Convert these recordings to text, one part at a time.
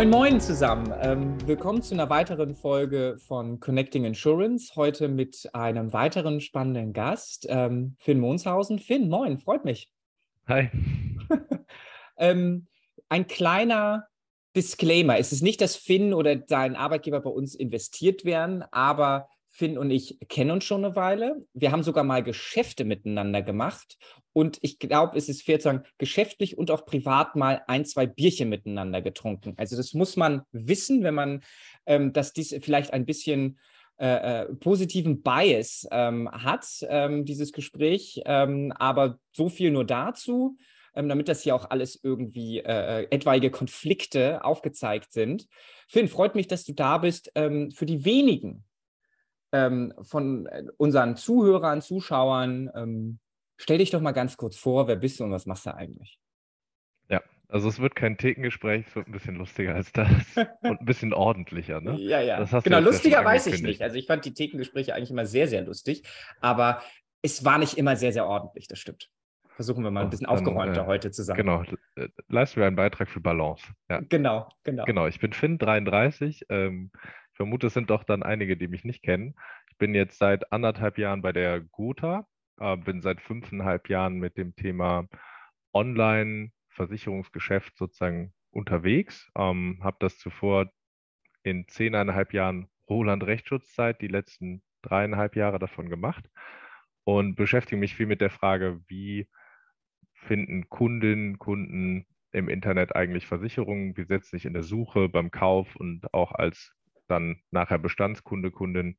Moin, moin zusammen. Ähm, willkommen zu einer weiteren Folge von Connecting Insurance. Heute mit einem weiteren spannenden Gast, ähm, Finn Monshausen. Finn, moin, freut mich. Hi. ähm, ein kleiner Disclaimer. Es ist nicht, dass Finn oder dein Arbeitgeber bei uns investiert werden, aber Finn und ich kennen uns schon eine Weile. Wir haben sogar mal Geschäfte miteinander gemacht. Und ich glaube, es ist fair zu sagen, geschäftlich und auch privat mal ein, zwei Bierchen miteinander getrunken. Also das muss man wissen, wenn man, ähm, dass dies vielleicht ein bisschen äh, äh, positiven Bias ähm, hat, ähm, dieses Gespräch. Ähm, aber so viel nur dazu, ähm, damit das hier auch alles irgendwie äh, äh, etwaige Konflikte aufgezeigt sind. Finn, freut mich, dass du da bist. Ähm, für die wenigen, ähm, von äh, unseren Zuhörern, Zuschauern. Ähm, stell dich doch mal ganz kurz vor, wer bist du und was machst du eigentlich? Ja, also es wird kein Thekengespräch, es wird ein bisschen lustiger als das und ein bisschen ordentlicher, ne? Ja, ja. genau, lustiger weiß ich nicht. Also ich fand die Thekengespräche eigentlich immer sehr, sehr lustig, aber es war nicht immer sehr, sehr ordentlich, das stimmt. Versuchen wir mal ein bisschen dann, aufgeräumter äh, heute zusammen. Genau, äh, leisten wir einen Beitrag für Balance. Ja. Genau, genau. Genau, ich bin Finn, 33. Ähm, vermute, es sind doch dann einige, die mich nicht kennen. Ich bin jetzt seit anderthalb Jahren bei der Gotha, äh, bin seit fünfeinhalb Jahren mit dem Thema Online-Versicherungsgeschäft sozusagen unterwegs, ähm, habe das zuvor in zehneinhalb Jahren Roland Rechtsschutzzeit, die letzten dreieinhalb Jahre davon gemacht und beschäftige mich viel mit der Frage, wie finden Kundinnen, Kunden im Internet eigentlich Versicherungen, wie setzt sich in der Suche, beim Kauf und auch als dann nachher Bestandskunde, Kundin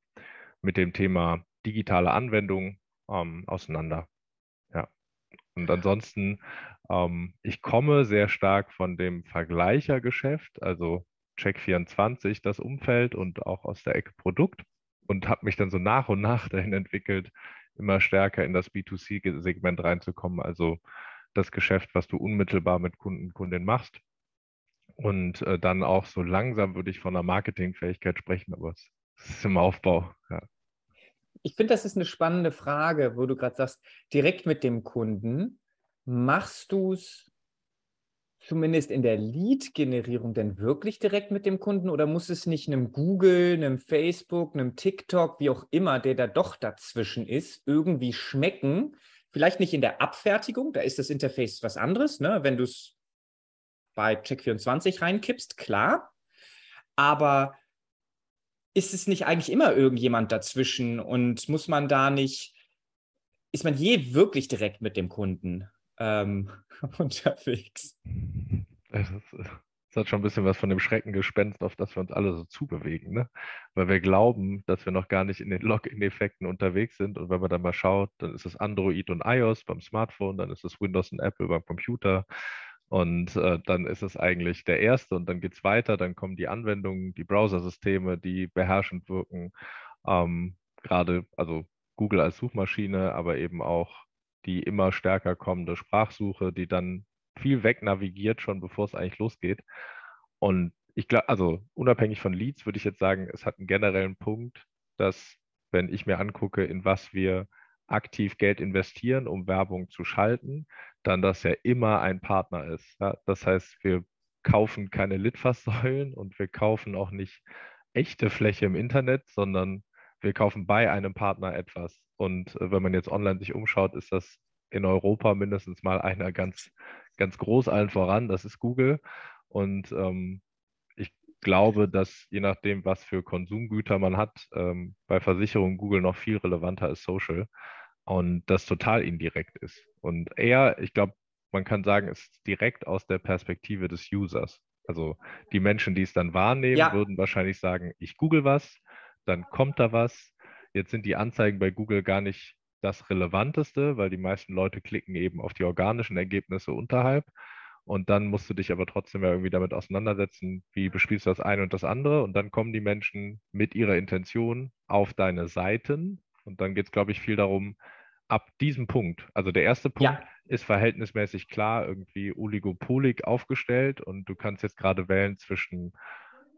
mit dem Thema digitale Anwendung ähm, auseinander. Ja. Und ansonsten, ähm, ich komme sehr stark von dem Vergleichergeschäft, also Check24, das Umfeld und auch aus der Ecke Produkt und habe mich dann so nach und nach dahin entwickelt, immer stärker in das B2C-Segment reinzukommen, also das Geschäft, was du unmittelbar mit Kunden, Kundin machst und äh, dann auch so langsam würde ich von der Marketingfähigkeit sprechen, aber es ist im Aufbau. Ja. Ich finde, das ist eine spannende Frage, wo du gerade sagst, direkt mit dem Kunden. Machst du es zumindest in der Lead-Generierung denn wirklich direkt mit dem Kunden oder muss es nicht einem Google, einem Facebook, einem TikTok, wie auch immer, der da doch dazwischen ist, irgendwie schmecken? Vielleicht nicht in der Abfertigung, da ist das Interface was anderes. Ne? Wenn du es bei Check24 reinkippst, klar. Aber ist es nicht eigentlich immer irgendjemand dazwischen und muss man da nicht, ist man je wirklich direkt mit dem Kunden ähm, unterwegs? Das, das, hat schon ein bisschen was von dem Schreckengespenst, auf das wir uns alle so zubewegen, ne? Weil wir glauben, dass wir noch gar nicht in den Login-Effekten unterwegs sind. Und wenn man dann mal schaut, dann ist es Android und iOS beim Smartphone, dann ist es Windows und Apple beim Computer. Und äh, dann ist es eigentlich der erste und dann geht es weiter, dann kommen die Anwendungen, die Browsersysteme, die beherrschend wirken. Ähm, Gerade, also Google als Suchmaschine, aber eben auch die immer stärker kommende Sprachsuche, die dann viel wegnavigiert, schon bevor es eigentlich losgeht. Und ich glaube, also unabhängig von Leads würde ich jetzt sagen, es hat einen generellen Punkt, dass, wenn ich mir angucke, in was wir aktiv Geld investieren, um Werbung zu schalten, dann das ja immer ein Partner ist. Ja? Das heißt, wir kaufen keine Litfaßsäulen und wir kaufen auch nicht echte Fläche im Internet, sondern wir kaufen bei einem Partner etwas. Und äh, wenn man jetzt online sich umschaut, ist das in Europa mindestens mal einer ganz, ganz groß allen voran. Das ist Google. Und ähm, ich glaube, dass je nachdem, was für Konsumgüter man hat, ähm, bei Versicherungen Google noch viel relevanter ist Social und das total indirekt ist. Und eher, ich glaube, man kann sagen, ist direkt aus der Perspektive des Users. Also die Menschen, die es dann wahrnehmen, ja. würden wahrscheinlich sagen, ich google was, dann kommt da was. Jetzt sind die Anzeigen bei Google gar nicht das Relevanteste, weil die meisten Leute klicken eben auf die organischen Ergebnisse unterhalb. Und dann musst du dich aber trotzdem ja irgendwie damit auseinandersetzen, wie bespielst du das eine und das andere. Und dann kommen die Menschen mit ihrer Intention auf deine Seiten. Und dann geht es, glaube ich, viel darum, ab diesem Punkt, also der erste Punkt ja. ist verhältnismäßig klar irgendwie oligopolig aufgestellt und du kannst jetzt gerade wählen zwischen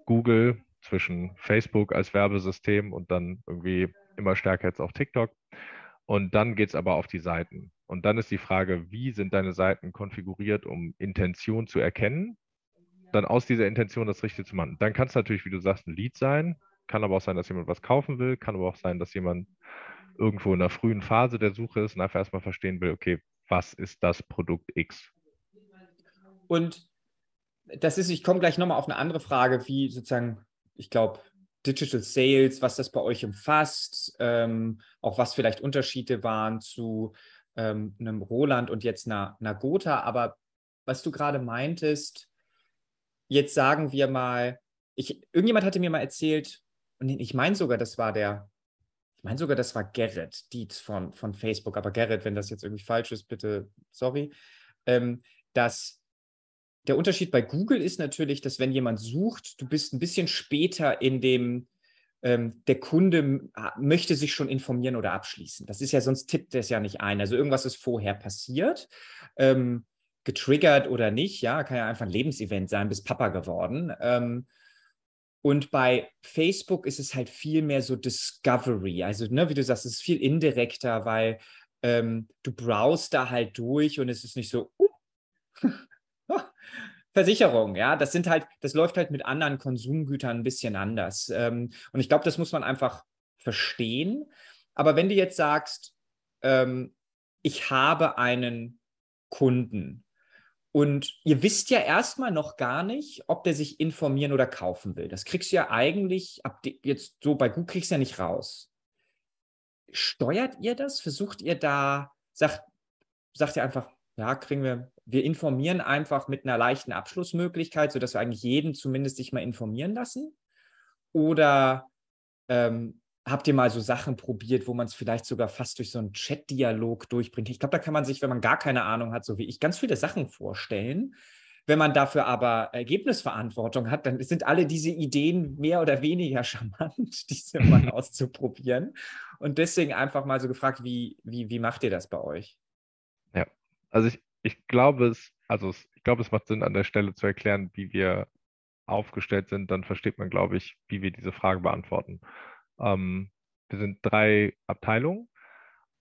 Google, zwischen Facebook als Werbesystem und dann irgendwie immer stärker jetzt auch TikTok. Und dann geht es aber auf die Seiten. Und dann ist die Frage, wie sind deine Seiten konfiguriert, um Intention zu erkennen? dann aus dieser Intention das Richtige zu machen. Dann kann es natürlich, wie du sagst, ein Lead sein, kann aber auch sein, dass jemand was kaufen will, kann aber auch sein, dass jemand irgendwo in der frühen Phase der Suche ist und einfach erstmal verstehen will, okay, was ist das Produkt X? Und das ist, ich komme gleich nochmal auf eine andere Frage, wie sozusagen, ich glaube, Digital Sales, was das bei euch umfasst, ähm, auch was vielleicht Unterschiede waren zu ähm, einem Roland und jetzt einer, einer Gotha. Aber was du gerade meintest, jetzt sagen wir mal, ich, irgendjemand hatte mir mal erzählt, und ich meine sogar, das war der, ich meine sogar, das war Gerrit Dietz von, von Facebook, aber Gerrit, wenn das jetzt irgendwie falsch ist, bitte sorry, ähm, dass der Unterschied bei Google ist natürlich, dass wenn jemand sucht, du bist ein bisschen später in dem, ähm, der Kunde möchte sich schon informieren oder abschließen. Das ist ja, sonst tippt es ja nicht ein. Also irgendwas ist vorher passiert, ähm, getriggert oder nicht, ja, kann ja einfach ein Lebensevent sein, bis Papa geworden. Ähm, und bei Facebook ist es halt viel mehr so Discovery. Also, ne, wie du sagst, es ist viel indirekter, weil ähm, du browst da halt durch und es ist nicht so, uh, Versicherung, ja, das sind halt, das läuft halt mit anderen Konsumgütern ein bisschen anders. Ähm, und ich glaube, das muss man einfach verstehen. Aber wenn du jetzt sagst, ähm, ich habe einen Kunden und ihr wisst ja erstmal noch gar nicht, ob der sich informieren oder kaufen will. Das kriegst du ja eigentlich ab jetzt so bei Google kriegst du ja nicht raus. Steuert ihr das? Versucht ihr da, sagt, sagt ihr einfach, ja, kriegen wir, wir informieren einfach mit einer leichten Abschlussmöglichkeit, sodass wir eigentlich jeden zumindest sich mal informieren lassen? Oder ähm, habt ihr mal so Sachen probiert, wo man es vielleicht sogar fast durch so einen Chat-Dialog durchbringt? Ich glaube, da kann man sich, wenn man gar keine Ahnung hat, so wie ich, ganz viele Sachen vorstellen. Wenn man dafür aber Ergebnisverantwortung hat, dann sind alle diese Ideen mehr oder weniger charmant, diese mal auszuprobieren. Und deswegen einfach mal so gefragt, wie, wie, wie macht ihr das bei euch? Ja, also ich, ich glaube es, also es, ich glaube, es macht Sinn, an der Stelle zu erklären, wie wir aufgestellt sind. Dann versteht man, glaube ich, wie wir diese Frage beantworten. Ähm, wir sind drei Abteilungen.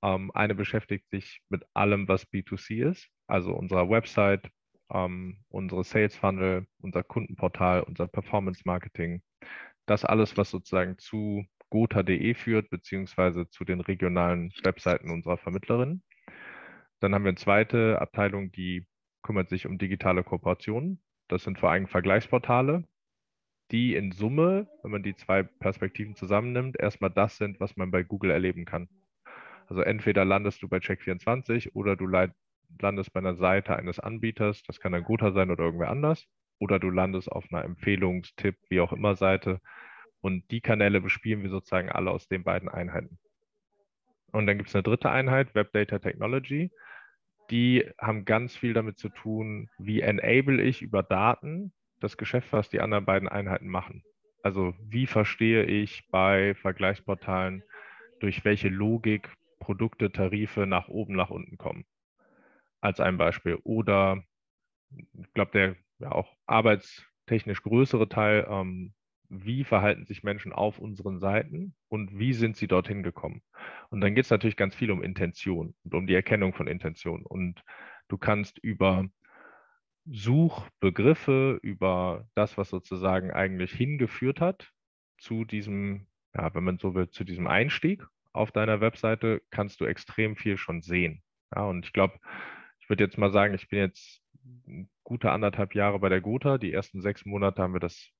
Ähm, eine beschäftigt sich mit allem, was B2C ist, also unserer Website, ähm, unsere Sales Funnel, unser Kundenportal, unser Performance Marketing. Das alles, was sozusagen zu gotha.de führt, beziehungsweise zu den regionalen Webseiten unserer Vermittlerin. Dann haben wir eine zweite Abteilung, die kümmert sich um digitale Kooperationen. Das sind vor allem Vergleichsportale, die in Summe, wenn man die zwei Perspektiven zusammennimmt, erstmal das sind, was man bei Google erleben kann. Also entweder landest du bei Check24 oder du landest bei einer Seite eines Anbieters, das kann ein Gotha sein oder irgendwer anders, oder du landest auf einer Empfehlungstipp, wie auch immer Seite. Und die Kanäle bespielen wir sozusagen alle aus den beiden Einheiten. Und dann gibt es eine dritte Einheit, Web Data Technology die haben ganz viel damit zu tun, wie enable ich über Daten das Geschäft, was die anderen beiden Einheiten machen. Also wie verstehe ich bei Vergleichsportalen, durch welche Logik Produkte, Tarife nach oben, nach unten kommen. Als ein Beispiel. Oder ich glaube, der ja auch arbeitstechnisch größere Teil, ähm, wie verhalten sich Menschen auf unseren Seiten und wie sind sie dorthin gekommen. Und dann geht es natürlich ganz viel um Intention und um die Erkennung von Intention. Und du kannst über Suchbegriffe, über das, was sozusagen eigentlich hingeführt hat zu diesem, ja, wenn man so will, zu diesem Einstieg auf deiner Webseite, kannst du extrem viel schon sehen. Ja, und ich glaube, ich würde jetzt mal sagen, ich bin jetzt gute anderthalb Jahre bei der Gotha. Die ersten sechs Monate haben wir das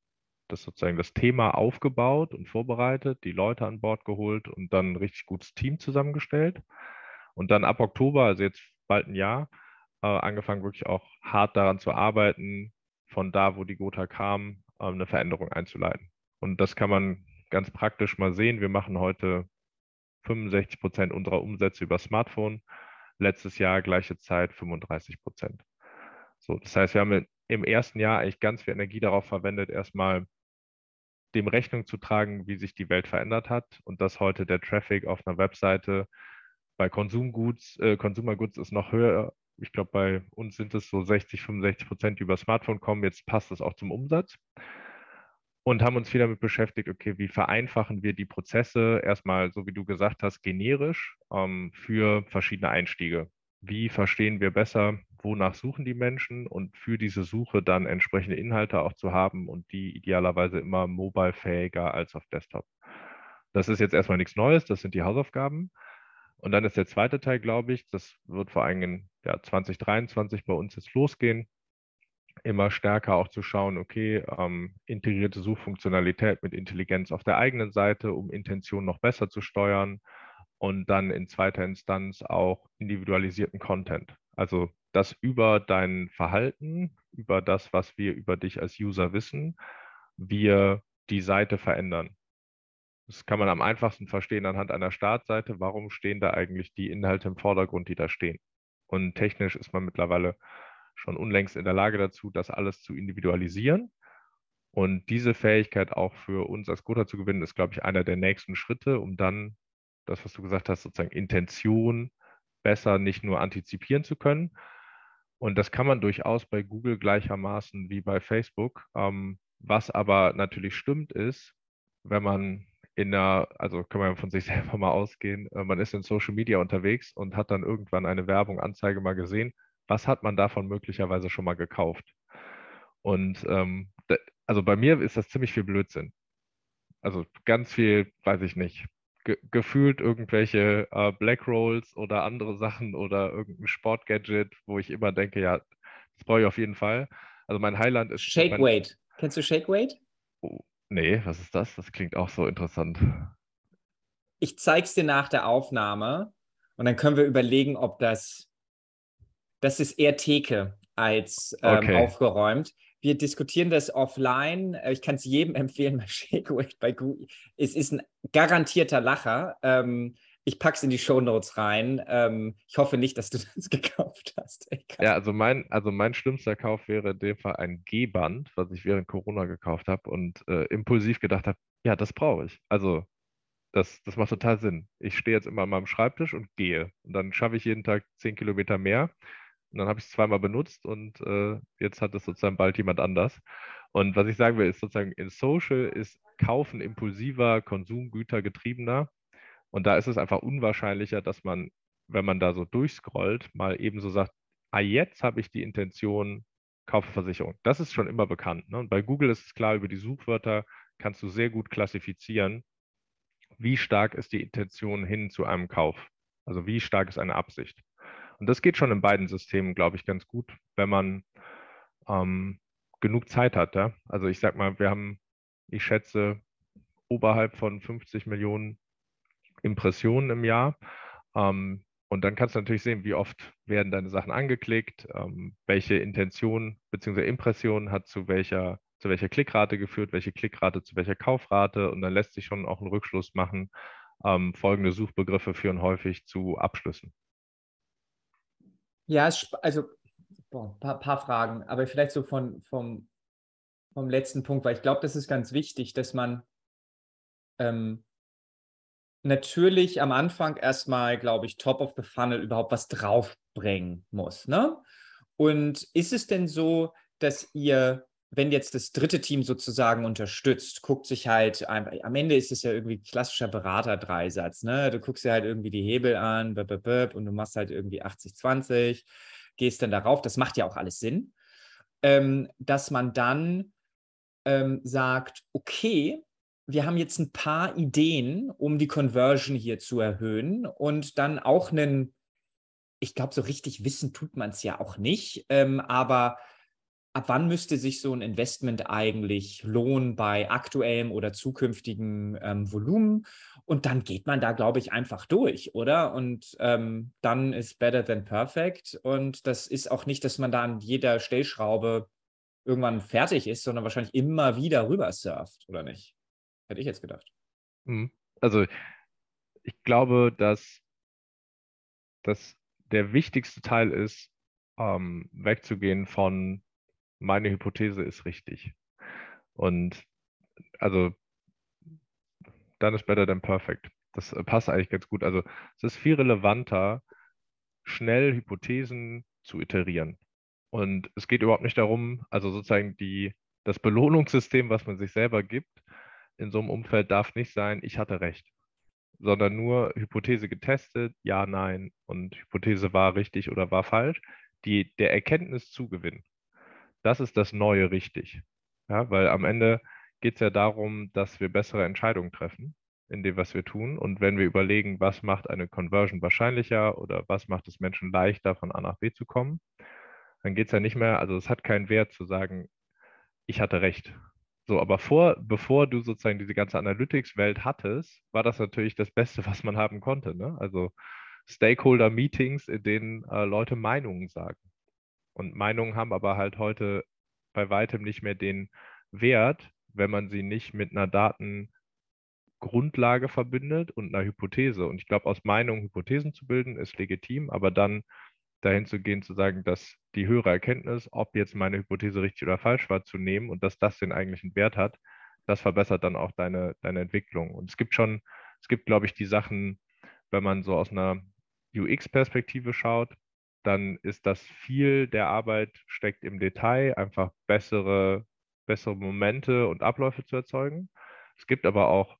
das sozusagen das Thema aufgebaut und vorbereitet, die Leute an Bord geholt und dann ein richtig gutes Team zusammengestellt. Und dann ab Oktober, also jetzt bald ein Jahr, äh, angefangen wirklich auch hart daran zu arbeiten, von da, wo die Gotha kam, äh, eine Veränderung einzuleiten. Und das kann man ganz praktisch mal sehen. Wir machen heute 65 Prozent unserer Umsätze über Smartphone. Letztes Jahr gleiche Zeit 35 Prozent. So, das heißt, wir haben im ersten Jahr eigentlich ganz viel Energie darauf verwendet, erstmal dem Rechnung zu tragen, wie sich die Welt verändert hat und dass heute der Traffic auf einer Webseite bei Konsumguts, äh, Consumer Goods ist noch höher. Ich glaube, bei uns sind es so 60, 65 Prozent, die über Smartphone kommen. Jetzt passt es auch zum Umsatz. Und haben uns viel damit beschäftigt, okay, wie vereinfachen wir die Prozesse erstmal, so wie du gesagt hast, generisch ähm, für verschiedene Einstiege. Wie verstehen wir besser, wonach suchen die Menschen und für diese Suche dann entsprechende Inhalte auch zu haben und die idealerweise immer mobile-fähiger als auf Desktop. Das ist jetzt erstmal nichts Neues, das sind die Hausaufgaben. Und dann ist der zweite Teil, glaube ich, das wird vor allem in ja, 2023 bei uns jetzt losgehen, immer stärker auch zu schauen, okay, ähm, integrierte Suchfunktionalität mit Intelligenz auf der eigenen Seite, um Intention noch besser zu steuern und dann in zweiter Instanz auch individualisierten Content. Also das über dein Verhalten, über das, was wir über dich als User wissen, wir die Seite verändern. Das kann man am einfachsten verstehen anhand einer Startseite. Warum stehen da eigentlich die Inhalte im Vordergrund, die da stehen? Und technisch ist man mittlerweile schon unlängst in der Lage dazu, das alles zu individualisieren. Und diese Fähigkeit auch für uns als Gotha zu gewinnen, ist, glaube ich, einer der nächsten Schritte, um dann das, was du gesagt hast, sozusagen Intention besser nicht nur antizipieren zu können. Und das kann man durchaus bei Google gleichermaßen wie bei Facebook. Ähm, was aber natürlich stimmt, ist, wenn man in der, also kann man von sich selber mal ausgehen, äh, man ist in Social Media unterwegs und hat dann irgendwann eine Werbung, Anzeige mal gesehen was hat man davon möglicherweise schon mal gekauft? Und ähm, also bei mir ist das ziemlich viel Blödsinn. Also ganz viel, weiß ich nicht, ge gefühlt irgendwelche äh, Black Rolls oder andere Sachen oder irgendein Sportgadget, wo ich immer denke, ja, das brauche ich auf jeden Fall. Also mein Highland ist. Shake Weight. Kennst du Shake Weight? Oh, nee, was ist das? Das klingt auch so interessant. Ich zeig's dir nach der Aufnahme und dann können wir überlegen, ob das das ist eher Theke als ähm, okay. aufgeräumt. Wir diskutieren das offline. Äh, ich kann es jedem empfehlen, mal Shakeweight bei Google. Es ist ein garantierter Lacher. Ähm, ich packe es in die Show Notes rein. Ähm, ich hoffe nicht, dass du das gekauft hast. Ja, also mein, also mein schlimmster Kauf wäre in dem Fall ein G-Band, was ich während Corona gekauft habe und äh, impulsiv gedacht habe, ja, das brauche ich. Also das, das macht total Sinn. Ich stehe jetzt immer an meinem Schreibtisch und gehe. Und dann schaffe ich jeden Tag zehn Kilometer mehr. Und dann habe ich es zweimal benutzt und äh, jetzt hat es sozusagen bald jemand anders. Und was ich sagen will, ist sozusagen in Social ist Kaufen impulsiver, Konsumgüter getriebener. Und da ist es einfach unwahrscheinlicher, dass man, wenn man da so durchscrollt, mal eben so sagt, ah, jetzt habe ich die Intention, kaufe Versicherung. Das ist schon immer bekannt. Ne? Und bei Google ist es klar, über die Suchwörter kannst du sehr gut klassifizieren, wie stark ist die Intention hin zu einem Kauf. Also wie stark ist eine Absicht. Und das geht schon in beiden Systemen, glaube ich, ganz gut, wenn man ähm, genug Zeit hat. Ja? Also ich sage mal, wir haben, ich schätze, oberhalb von 50 Millionen Impressionen im Jahr. Ähm, und dann kannst du natürlich sehen, wie oft werden deine Sachen angeklickt, ähm, welche Intention bzw. Impression hat zu welcher, zu welcher Klickrate geführt, welche Klickrate zu welcher Kaufrate. Und dann lässt sich schon auch ein Rückschluss machen. Ähm, folgende Suchbegriffe führen häufig zu Abschlüssen. Ja, also ein paar, paar, Fragen, aber vielleicht so von, vom, vom letzten Punkt, weil ich glaube, das ist ganz wichtig, dass man ähm, natürlich am Anfang erstmal, glaube ich, top of the funnel überhaupt was draufbringen muss. Ne? Und ist es denn so, dass ihr wenn jetzt das dritte Team sozusagen unterstützt, guckt sich halt, am Ende ist es ja irgendwie klassischer Berater-Dreisatz, ne? Du guckst dir halt irgendwie die Hebel an, und du machst halt irgendwie 80-20, gehst dann darauf, das macht ja auch alles Sinn, ähm, dass man dann ähm, sagt, okay, wir haben jetzt ein paar Ideen, um die Conversion hier zu erhöhen und dann auch einen, ich glaube, so richtig wissen tut man es ja auch nicht, ähm, aber ab wann müsste sich so ein Investment eigentlich lohnen bei aktuellem oder zukünftigem ähm, Volumen? Und dann geht man da, glaube ich, einfach durch, oder? Und ähm, dann ist better than perfect. Und das ist auch nicht, dass man da an jeder Stellschraube irgendwann fertig ist, sondern wahrscheinlich immer wieder rüber surft, oder nicht? Hätte ich jetzt gedacht. Mhm. Also ich glaube, dass, dass der wichtigste Teil ist, ähm, wegzugehen von meine Hypothese ist richtig. Und also dann ist better than perfect. Das äh, passt eigentlich ganz gut. Also es ist viel relevanter, schnell Hypothesen zu iterieren. Und es geht überhaupt nicht darum, also sozusagen die, das Belohnungssystem, was man sich selber gibt, in so einem Umfeld darf nicht sein, ich hatte recht, sondern nur Hypothese getestet, ja, nein und Hypothese war richtig oder war falsch. die, der Erkenntniszugewinn, das ist das Neue richtig. Ja, weil am Ende geht es ja darum, dass wir bessere Entscheidungen treffen in dem, was wir tun. Und wenn wir überlegen, was macht eine Conversion wahrscheinlicher oder was macht es Menschen leichter, von A nach B zu kommen, dann geht es ja nicht mehr, also es hat keinen Wert zu sagen, ich hatte recht. So, aber vor, bevor du sozusagen diese ganze Analytics-Welt hattest, war das natürlich das Beste, was man haben konnte. Ne? Also Stakeholder-Meetings, in denen äh, Leute Meinungen sagen. Und Meinungen haben aber halt heute bei weitem nicht mehr den Wert, wenn man sie nicht mit einer Datengrundlage verbindet und einer Hypothese. Und ich glaube, aus Meinungen Hypothesen zu bilden, ist legitim, aber dann dahin zu gehen, zu sagen, dass die höhere Erkenntnis, ob jetzt meine Hypothese richtig oder falsch war, zu nehmen und dass das den eigentlichen Wert hat, das verbessert dann auch deine, deine Entwicklung. Und es gibt schon, es gibt, glaube ich, die Sachen, wenn man so aus einer UX-Perspektive schaut, dann ist das viel der Arbeit steckt im Detail, einfach bessere, bessere Momente und Abläufe zu erzeugen. Es gibt aber auch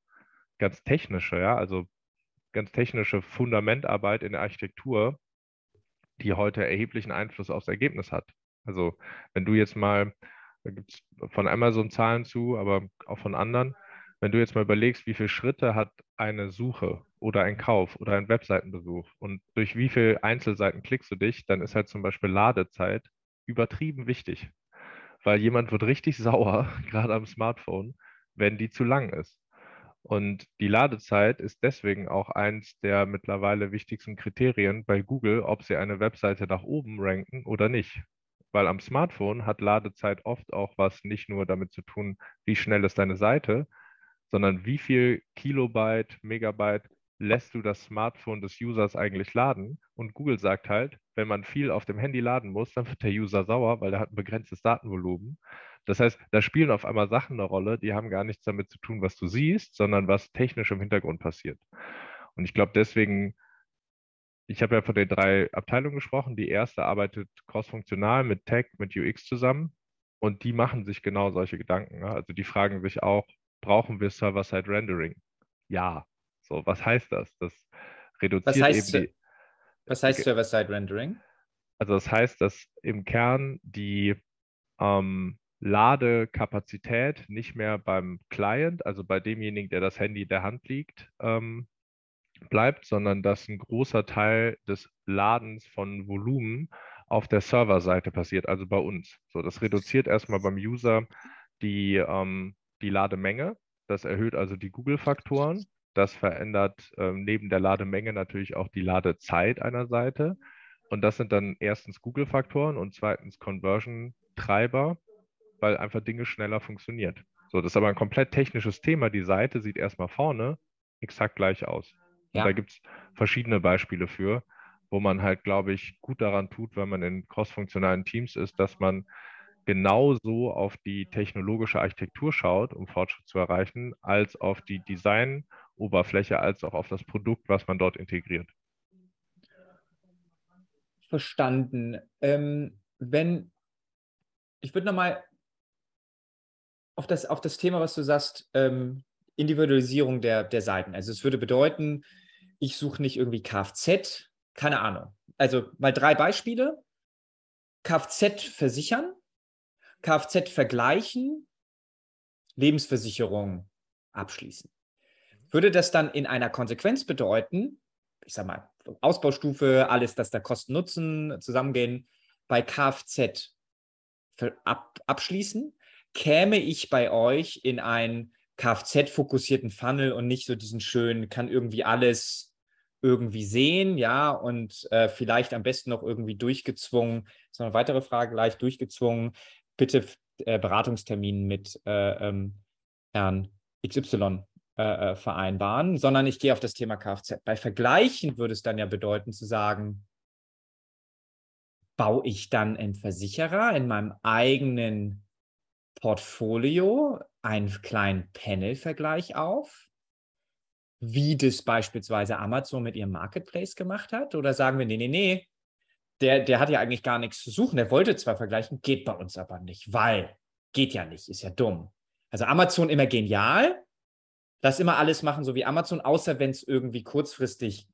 ganz technische, ja, also ganz technische Fundamentarbeit in der Architektur, die heute erheblichen Einfluss aufs Ergebnis hat. Also wenn du jetzt mal, da gibt es von Amazon Zahlen zu, aber auch von anderen, wenn du jetzt mal überlegst, wie viele Schritte hat eine Suche oder ein Kauf oder ein Webseitenbesuch und durch wie viele Einzelseiten klickst du dich, dann ist halt zum Beispiel Ladezeit übertrieben wichtig. Weil jemand wird richtig sauer, gerade am Smartphone, wenn die zu lang ist. Und die Ladezeit ist deswegen auch eins der mittlerweile wichtigsten Kriterien bei Google, ob sie eine Webseite nach oben ranken oder nicht. Weil am Smartphone hat Ladezeit oft auch was nicht nur damit zu tun, wie schnell ist deine Seite, sondern wie viel Kilobyte, Megabyte lässt du das Smartphone des Users eigentlich laden? Und Google sagt halt, wenn man viel auf dem Handy laden muss, dann wird der User sauer, weil er hat ein begrenztes Datenvolumen. Das heißt, da spielen auf einmal Sachen eine Rolle, die haben gar nichts damit zu tun, was du siehst, sondern was technisch im Hintergrund passiert. Und ich glaube deswegen, ich habe ja von den drei Abteilungen gesprochen. Die erste arbeitet crossfunktional mit Tech, mit UX zusammen und die machen sich genau solche Gedanken. Also die fragen sich auch, brauchen wir Server-Side-Rendering? Ja. So, was heißt das? Das reduziert was heißt, eben die. Was heißt Server-Side-Rendering? Also das heißt, dass im Kern die ähm, Ladekapazität nicht mehr beim Client, also bei demjenigen, der das Handy in der Hand liegt, ähm, bleibt, sondern dass ein großer Teil des Ladens von Volumen auf der Serverseite passiert, also bei uns. So, das reduziert erstmal beim User die, ähm, die Lademenge. Das erhöht also die Google-Faktoren. Das verändert ähm, neben der Lademenge natürlich auch die Ladezeit einer Seite. Und das sind dann erstens Google-Faktoren und zweitens Conversion-Treiber, weil einfach Dinge schneller funktioniert. So, das ist aber ein komplett technisches Thema. Die Seite sieht erstmal vorne exakt gleich aus. Ja. da gibt es verschiedene Beispiele für, wo man halt, glaube ich, gut daran tut, wenn man in crossfunktionalen Teams ist, dass man genauso auf die technologische Architektur schaut, um Fortschritt zu erreichen, als auf die Designoberfläche, als auch auf das Produkt, was man dort integriert. Verstanden. Ähm, wenn ich würde nochmal auf das, auf das Thema, was du sagst, ähm, Individualisierung der, der Seiten. Also es würde bedeuten, ich suche nicht irgendwie Kfz, keine Ahnung. Also mal drei Beispiele. Kfz versichern, Kfz vergleichen, Lebensversicherung abschließen. Würde das dann in einer Konsequenz bedeuten, ich sage mal, Ausbaustufe, alles, dass da Kosten Nutzen zusammengehen, bei Kfz ab, abschließen, käme ich bei euch in einen Kfz-fokussierten Funnel und nicht so diesen schönen, kann irgendwie alles irgendwie sehen, ja, und äh, vielleicht am besten noch irgendwie durchgezwungen, das ist eine weitere Frage, gleich durchgezwungen, bitte äh, Beratungstermin mit äh, ähm, Herrn XY äh, äh, vereinbaren, sondern ich gehe auf das Thema Kfz. Bei Vergleichen würde es dann ja bedeuten zu sagen, baue ich dann einen Versicherer in meinem eigenen Portfolio einen kleinen Panel-Vergleich auf, wie das beispielsweise Amazon mit ihrem Marketplace gemacht hat? Oder sagen wir, nee, nee, nee, der, der hat ja eigentlich gar nichts zu suchen. Der wollte zwar vergleichen, geht bei uns aber nicht, weil geht ja nicht, ist ja dumm. Also Amazon immer genial, lass immer alles machen, so wie Amazon, außer wenn es irgendwie kurzfristig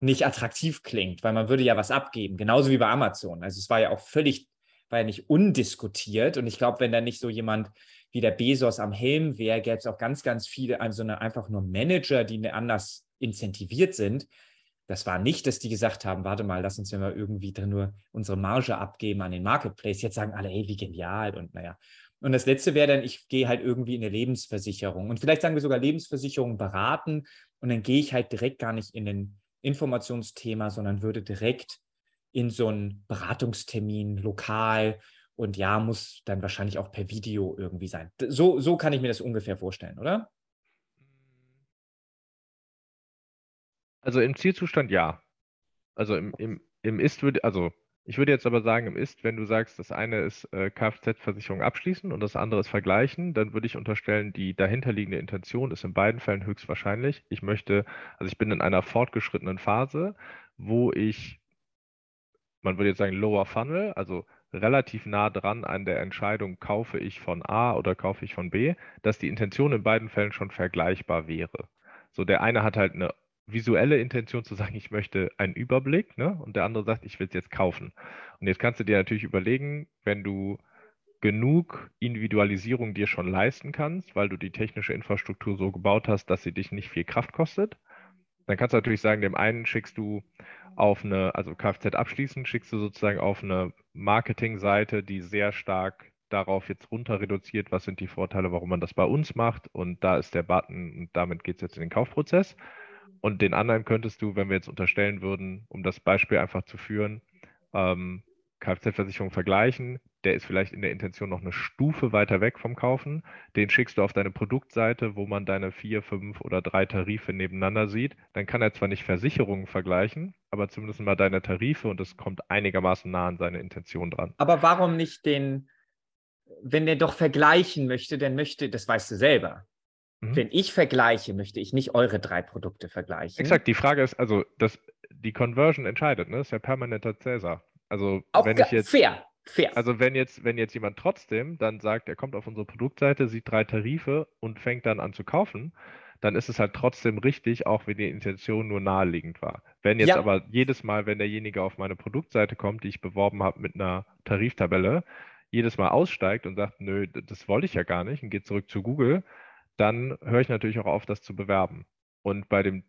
nicht attraktiv klingt, weil man würde ja was abgeben, genauso wie bei Amazon. Also es war ja auch völlig, war ja nicht undiskutiert und ich glaube, wenn da nicht so jemand wie der Bezos am Helm wäre, gäbe es auch ganz, ganz viele, also eine, einfach nur Manager, die ne, anders incentiviert sind. Das war nicht, dass die gesagt haben, warte mal, lass uns ja mal irgendwie drin nur unsere Marge abgeben an den Marketplace. Jetzt sagen alle, hey, wie genial und naja. Und das letzte wäre dann, ich gehe halt irgendwie in eine Lebensversicherung und vielleicht sagen wir sogar Lebensversicherung beraten und dann gehe ich halt direkt gar nicht in den Informationsthema, sondern würde direkt in so einen Beratungstermin lokal und ja, muss dann wahrscheinlich auch per Video irgendwie sein. So, so kann ich mir das ungefähr vorstellen, oder? Also im Zielzustand ja. Also im, im, im Ist würde, also ich würde jetzt aber sagen, im Ist, wenn du sagst, das eine ist äh, Kfz-Versicherung abschließen und das andere ist vergleichen, dann würde ich unterstellen, die dahinterliegende Intention ist in beiden Fällen höchstwahrscheinlich. Ich möchte, also ich bin in einer fortgeschrittenen Phase, wo ich, man würde jetzt sagen, Lower Funnel, also relativ nah dran an der Entscheidung, kaufe ich von A oder kaufe ich von B, dass die Intention in beiden Fällen schon vergleichbar wäre. So, der eine hat halt eine visuelle Intention zu sagen, ich möchte einen Überblick, ne? und der andere sagt, ich will es jetzt kaufen. Und jetzt kannst du dir natürlich überlegen, wenn du genug Individualisierung dir schon leisten kannst, weil du die technische Infrastruktur so gebaut hast, dass sie dich nicht viel Kraft kostet, dann kannst du natürlich sagen, dem einen schickst du auf eine, also Kfz abschließend, schickst du sozusagen auf eine Marketingseite, die sehr stark darauf jetzt runter reduziert, was sind die Vorteile, warum man das bei uns macht und da ist der Button und damit geht es jetzt in den Kaufprozess. Und den anderen könntest du, wenn wir jetzt unterstellen würden, um das Beispiel einfach zu führen, ähm, Kfz-Versicherung vergleichen, der ist vielleicht in der Intention noch eine Stufe weiter weg vom Kaufen. Den schickst du auf deine Produktseite, wo man deine vier, fünf oder drei Tarife nebeneinander sieht. Dann kann er zwar nicht Versicherungen vergleichen, aber zumindest mal deine Tarife und es kommt einigermaßen nah an seine Intention dran. Aber warum nicht den, wenn er doch vergleichen möchte, dann möchte, das weißt du selber, Mhm. Wenn ich vergleiche, möchte ich nicht eure drei Produkte vergleichen. Exakt, die Frage ist, also das, die Conversion entscheidet, ne? Das ist ja permanenter Cäsar. Also Auch wenn ich jetzt. Fair, fair. Also wenn jetzt, wenn jetzt jemand trotzdem dann sagt, er kommt auf unsere Produktseite, sieht drei Tarife und fängt dann an zu kaufen, dann ist es halt trotzdem richtig, auch wenn die Intention nur naheliegend war. Wenn jetzt ja. aber jedes Mal, wenn derjenige auf meine Produktseite kommt, die ich beworben habe mit einer Tariftabelle, jedes Mal aussteigt und sagt, nö, das wollte ich ja gar nicht und geht zurück zu Google, dann höre ich natürlich auch auf, das zu bewerben. Und bei dem,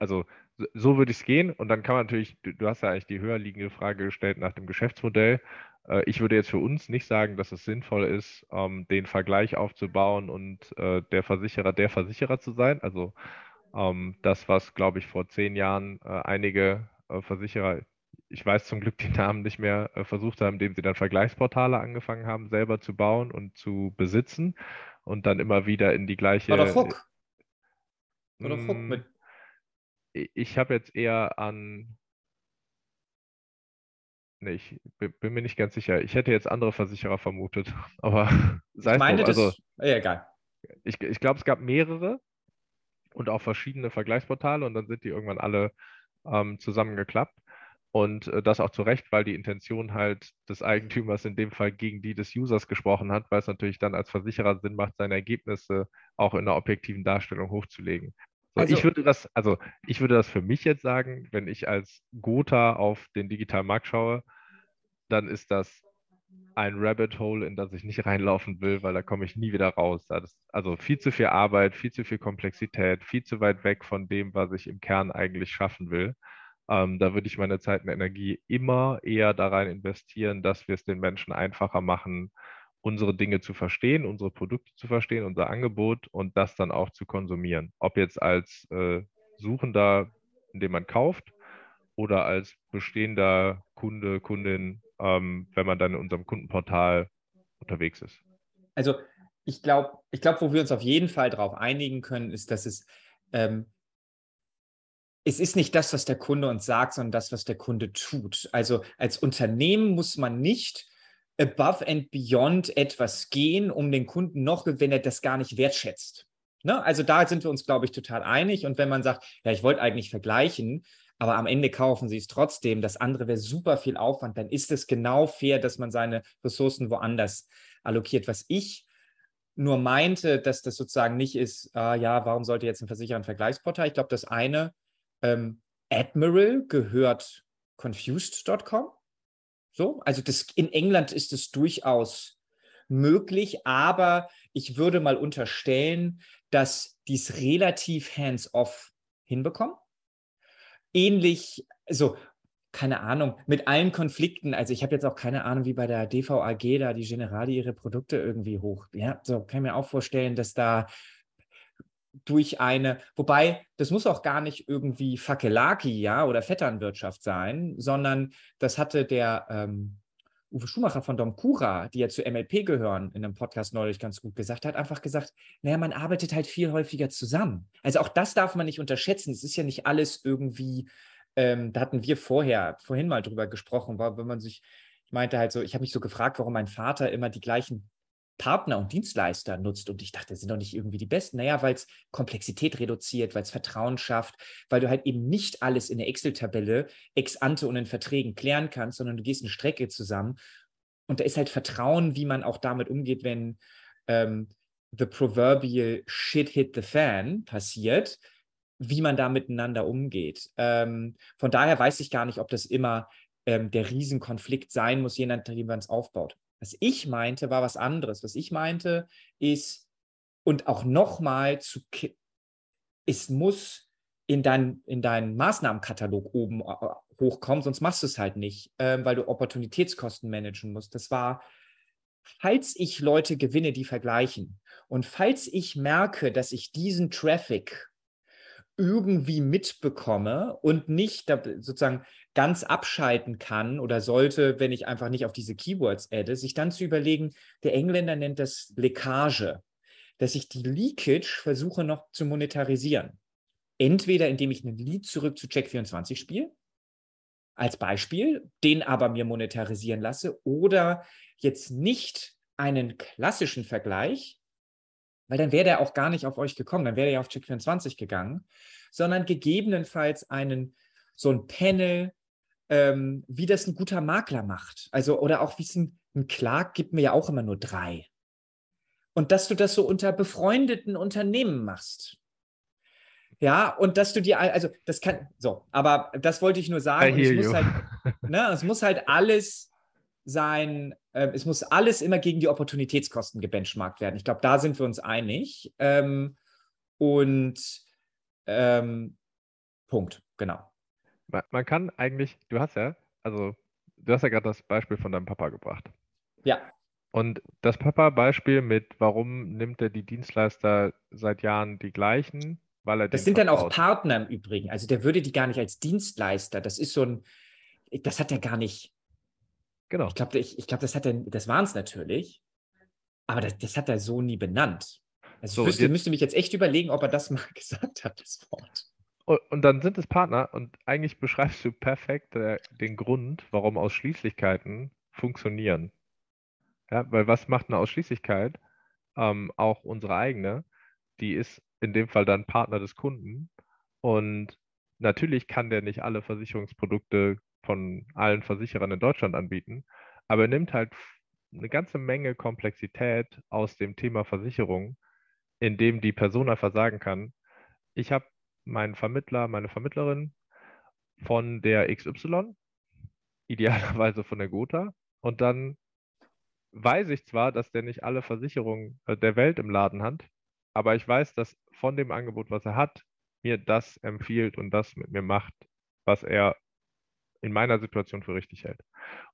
also so würde ich es gehen. Und dann kann man natürlich, du, du, hast ja eigentlich die höher liegende Frage gestellt nach dem Geschäftsmodell. Äh, ich würde jetzt für uns nicht sagen, dass es sinnvoll ist, ähm, den Vergleich aufzubauen und äh, der Versicherer der Versicherer zu sein. Also ähm, das, was, glaube ich, vor zehn Jahren äh, einige äh, Versicherer, ich weiß zum Glück die Namen nicht mehr, äh, versucht haben, indem sie dann Vergleichsportale angefangen haben, selber zu bauen und zu besitzen und dann immer wieder in die gleiche. Oder Hook. Oder hm. mit. Ich habe jetzt eher an. Nee, ich bin mir nicht ganz sicher. Ich hätte jetzt andere Versicherer vermutet, aber sei ich meine, also, das, ja, egal. Ich, ich glaube, es gab mehrere und auch verschiedene Vergleichsportale und dann sind die irgendwann alle ähm, zusammengeklappt. Und äh, das auch zu Recht, weil die Intention halt des Eigentümers in dem Fall gegen die des Users gesprochen hat, weil es natürlich dann als Versicherer Sinn macht, seine Ergebnisse auch in einer objektiven Darstellung hochzulegen. So, also, ich würde das, also ich würde das für mich jetzt sagen, wenn ich als Gotha auf den digitalen Markt schaue, dann ist das ein Rabbit Hole, in das ich nicht reinlaufen will, weil da komme ich nie wieder raus. also viel zu viel Arbeit, viel zu viel Komplexität, viel zu weit weg von dem, was ich im Kern eigentlich schaffen will. Ähm, da würde ich meine Zeit und Energie immer eher da rein investieren, dass wir es den Menschen einfacher machen, unsere Dinge zu verstehen, unsere Produkte zu verstehen, unser Angebot und das dann auch zu konsumieren. Ob jetzt als äh, Suchender, indem man kauft, oder als bestehender Kunde, Kundin, ähm, wenn man dann in unserem Kundenportal unterwegs ist. Also ich glaube, ich glaube, wo wir uns auf jeden Fall darauf einigen können, ist, dass es ähm, es ist nicht das, was der Kunde uns sagt, sondern das, was der Kunde tut. Also als Unternehmen muss man nicht above and beyond etwas gehen, um den Kunden noch, wenn er das gar nicht wertschätzt. Ne? Also da sind wir uns, glaube ich, total einig. Und wenn man sagt, ja, ich wollte eigentlich vergleichen, aber am Ende kaufen sie es trotzdem, das andere wäre super viel Aufwand, dann ist es genau fair, dass man seine Ressourcen woanders allokiert. Was ich nur meinte, dass das sozusagen nicht ist, äh, ja, warum sollte jetzt ein Versicherer ein Vergleichsportal? Ich glaube, das eine ähm, Admiral gehört confused.com. So, also das, in England ist es durchaus möglich, aber ich würde mal unterstellen, dass die es relativ hands-off hinbekommen. Ähnlich, also keine Ahnung, mit allen Konflikten, also ich habe jetzt auch keine Ahnung, wie bei der DVAG da die Generali ihre Produkte irgendwie hoch. Ja, so kann ich mir auch vorstellen, dass da durch eine, wobei das muss auch gar nicht irgendwie Fakelaki, ja, oder Vetternwirtschaft sein, sondern das hatte der ähm, Uwe Schumacher von Domkura, die ja zu MLP gehören, in einem Podcast neulich ganz gut gesagt hat, einfach gesagt, naja, man arbeitet halt viel häufiger zusammen. Also auch das darf man nicht unterschätzen. Es ist ja nicht alles irgendwie, ähm, da hatten wir vorher, vorhin mal drüber gesprochen, war, wenn man sich, ich meinte halt so, ich habe mich so gefragt, warum mein Vater immer die gleichen Partner und Dienstleister nutzt. Und ich dachte, das sind doch nicht irgendwie die besten. Naja, weil es Komplexität reduziert, weil es Vertrauen schafft, weil du halt eben nicht alles in der Excel-Tabelle ex ante und in Verträgen klären kannst, sondern du gehst eine Strecke zusammen. Und da ist halt Vertrauen, wie man auch damit umgeht, wenn ähm, the proverbial shit hit the fan passiert, wie man da miteinander umgeht. Ähm, von daher weiß ich gar nicht, ob das immer ähm, der Riesenkonflikt sein muss, je nachdem, wie man es aufbaut. Was ich meinte, war was anderes. Was ich meinte, ist, und auch nochmal zu, es muss in, dein, in deinen Maßnahmenkatalog oben äh, hochkommen, sonst machst du es halt nicht, äh, weil du Opportunitätskosten managen musst. Das war, falls ich Leute gewinne, die vergleichen und falls ich merke, dass ich diesen Traffic irgendwie mitbekomme und nicht sozusagen ganz abschalten kann oder sollte, wenn ich einfach nicht auf diese Keywords adde, sich dann zu überlegen, der Engländer nennt das Leckage, dass ich die Leakage versuche noch zu monetarisieren. Entweder indem ich einen Lead zurück zu Check24 spiele, als Beispiel, den aber mir monetarisieren lasse, oder jetzt nicht einen klassischen Vergleich, weil dann wäre der auch gar nicht auf euch gekommen, dann wäre er ja auf Check24 gegangen, sondern gegebenenfalls einen so ein Panel, ähm, wie das ein guter Makler macht. Also, oder auch wie es ein, ein Clark gibt mir ja auch immer nur drei. Und dass du das so unter befreundeten Unternehmen machst. Ja, und dass du dir, also das kann, so, aber das wollte ich nur sagen. Es muss, halt, ne, es muss halt alles sein, äh, es muss alles immer gegen die Opportunitätskosten gebenchmarkt werden. Ich glaube, da sind wir uns einig. Ähm, und ähm, Punkt, genau. Man, man kann eigentlich, du hast ja, also du hast ja gerade das Beispiel von deinem Papa gebracht. Ja. Und das Papa-Beispiel mit, warum nimmt er die Dienstleister seit Jahren die gleichen? Weil er das sind dann auch Partner im Übrigen. Also der würde die gar nicht als Dienstleister, das ist so ein, das hat er gar nicht. Genau. Ich glaube, ich, ich glaub, das hat er, das waren es natürlich, aber das, das hat er so nie benannt. Also so, ich wüsste, müsste mich jetzt echt überlegen, ob er das mal gesagt hat, das Wort. Und dann sind es Partner und eigentlich beschreibst du perfekt äh, den Grund, warum Ausschließlichkeiten funktionieren. Ja, weil was macht eine Ausschließlichkeit? Ähm, auch unsere eigene, die ist in dem Fall dann Partner des Kunden. Und natürlich kann der nicht alle Versicherungsprodukte von allen Versicherern in Deutschland anbieten, aber er nimmt halt eine ganze Menge Komplexität aus dem Thema Versicherung, indem die Person einfach sagen kann, ich habe meinen Vermittler, meine Vermittlerin von der XY, idealerweise von der Gotha. Und dann weiß ich zwar, dass der nicht alle Versicherungen äh, der Welt im Laden hat, aber ich weiß, dass von dem Angebot, was er hat, mir das empfiehlt und das mit mir macht, was er in meiner Situation für richtig hält.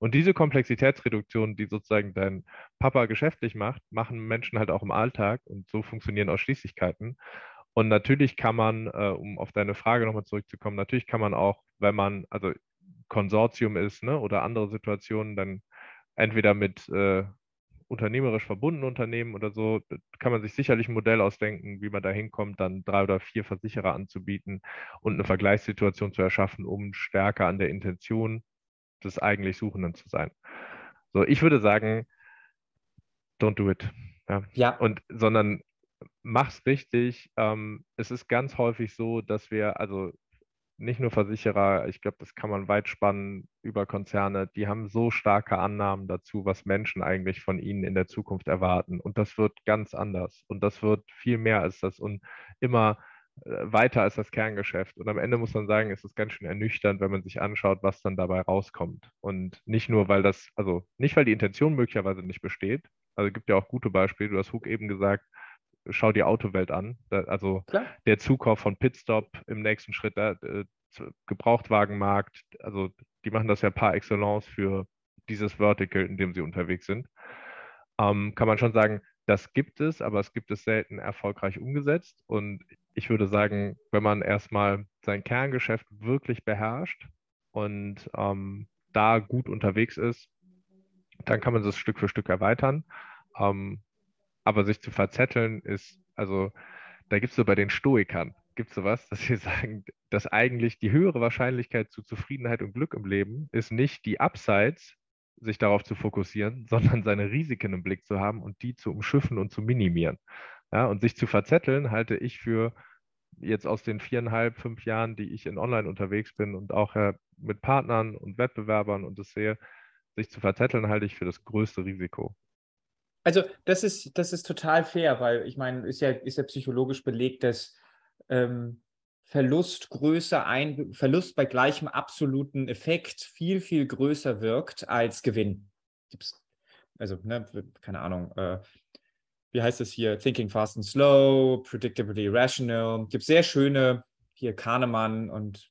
Und diese Komplexitätsreduktion, die sozusagen dein Papa geschäftlich macht, machen Menschen halt auch im Alltag und so funktionieren Ausschließlichkeiten. Und natürlich kann man, äh, um auf deine Frage nochmal zurückzukommen, natürlich kann man auch, wenn man, also Konsortium ist ne, oder andere Situationen, dann entweder mit äh, unternehmerisch verbundenen Unternehmen oder so, kann man sich sicherlich ein Modell ausdenken, wie man da hinkommt, dann drei oder vier Versicherer anzubieten und eine Vergleichssituation zu erschaffen, um stärker an der Intention des eigentlich Suchenden zu sein. So, ich würde sagen, don't do it. Ja. ja. Und sondern mach's richtig. Ähm, es ist ganz häufig so, dass wir, also nicht nur Versicherer, ich glaube, das kann man weit spannen über Konzerne, die haben so starke Annahmen dazu, was Menschen eigentlich von ihnen in der Zukunft erwarten. Und das wird ganz anders. Und das wird viel mehr als das. Und immer äh, weiter als das Kerngeschäft. Und am Ende muss man sagen, ist es ganz schön ernüchternd, wenn man sich anschaut, was dann dabei rauskommt. Und nicht nur, weil das, also nicht, weil die Intention möglicherweise nicht besteht. Also gibt ja auch gute Beispiele. Du hast Hook eben gesagt, schau die Autowelt an. also Klar. der Zukauf von Pitstop im nächsten Schritt, der, äh, Gebrauchtwagenmarkt, also die machen das ja par excellence für dieses Vertical, in dem sie unterwegs sind. Ähm, kann man schon sagen, das gibt es, aber es gibt es selten erfolgreich umgesetzt. Und ich würde sagen, wenn man erstmal sein Kerngeschäft wirklich beherrscht und ähm, da gut unterwegs ist, dann kann man das Stück für Stück erweitern. Ähm, aber sich zu verzetteln ist, also da gibt es so bei den Stoikern, gibt es sowas, dass sie sagen, dass eigentlich die höhere Wahrscheinlichkeit zu Zufriedenheit und Glück im Leben ist nicht die Upsides, sich darauf zu fokussieren, sondern seine Risiken im Blick zu haben und die zu umschiffen und zu minimieren. Ja, und sich zu verzetteln, halte ich für jetzt aus den viereinhalb, fünf Jahren, die ich in Online unterwegs bin und auch äh, mit Partnern und Wettbewerbern und das sehe, sich zu verzetteln, halte ich für das größte Risiko. Also das ist, das ist total fair, weil ich meine, ist ja, ist ja psychologisch belegt, dass ähm, Verlust größer ein, Verlust bei gleichem absoluten Effekt viel, viel größer wirkt als Gewinn. Also, ne, keine Ahnung, äh, wie heißt es hier? Thinking Fast and Slow, Predictably Rational. Gibt sehr schöne, hier Kahnemann und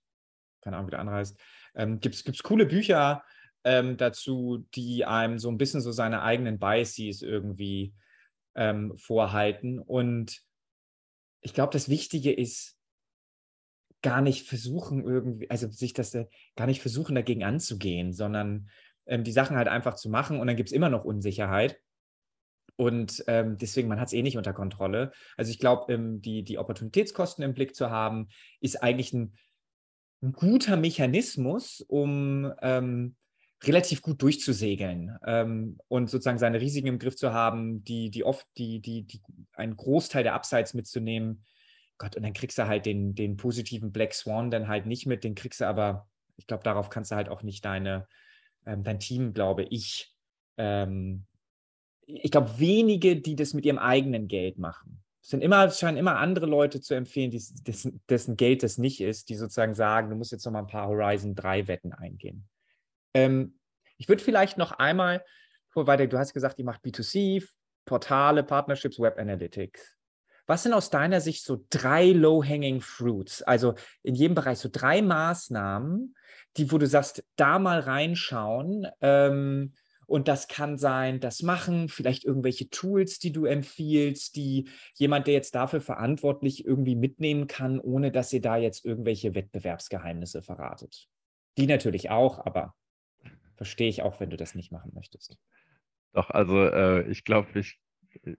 keine Ahnung, wie der andere heißt. Ähm, Gibt es coole Bücher ähm, dazu, die einem so ein bisschen so seine eigenen Biases irgendwie ähm, vorhalten. Und ich glaube, das Wichtige ist, gar nicht versuchen, irgendwie, also sich das äh, gar nicht versuchen, dagegen anzugehen, sondern ähm, die Sachen halt einfach zu machen und dann gibt es immer noch Unsicherheit. Und ähm, deswegen, man hat es eh nicht unter Kontrolle. Also ich glaube, ähm, die, die Opportunitätskosten im Blick zu haben, ist eigentlich ein, ein guter Mechanismus, um ähm, relativ gut durchzusegeln ähm, und sozusagen seine Risiken im Griff zu haben, die, die oft, die, die, die, einen Großteil der Upsides mitzunehmen, Gott, und dann kriegst du halt den, den positiven Black Swan dann halt nicht mit, den kriegst du aber, ich glaube, darauf kannst du halt auch nicht deine, ähm, dein Team, glaube ich, ähm, ich glaube, wenige, die das mit ihrem eigenen Geld machen. Es sind immer, es scheinen immer andere Leute zu empfehlen, die, dessen, dessen, Geld das nicht ist, die sozusagen sagen, du musst jetzt noch mal ein paar Horizon 3 Wetten eingehen. Ähm, ich würde vielleicht noch einmal, weiter, du hast gesagt, ihr macht B2C, Portale, Partnerships, Web Analytics. Was sind aus deiner Sicht so drei Low-Hanging Fruits? Also in jedem Bereich so drei Maßnahmen, die, wo du sagst, da mal reinschauen. Ähm, und das kann sein, das machen, vielleicht irgendwelche Tools, die du empfiehlst, die jemand, der jetzt dafür verantwortlich irgendwie mitnehmen kann, ohne dass ihr da jetzt irgendwelche Wettbewerbsgeheimnisse verratet. Die natürlich auch, aber verstehe ich auch, wenn du das nicht machen möchtest. Doch, also äh, ich glaube, ich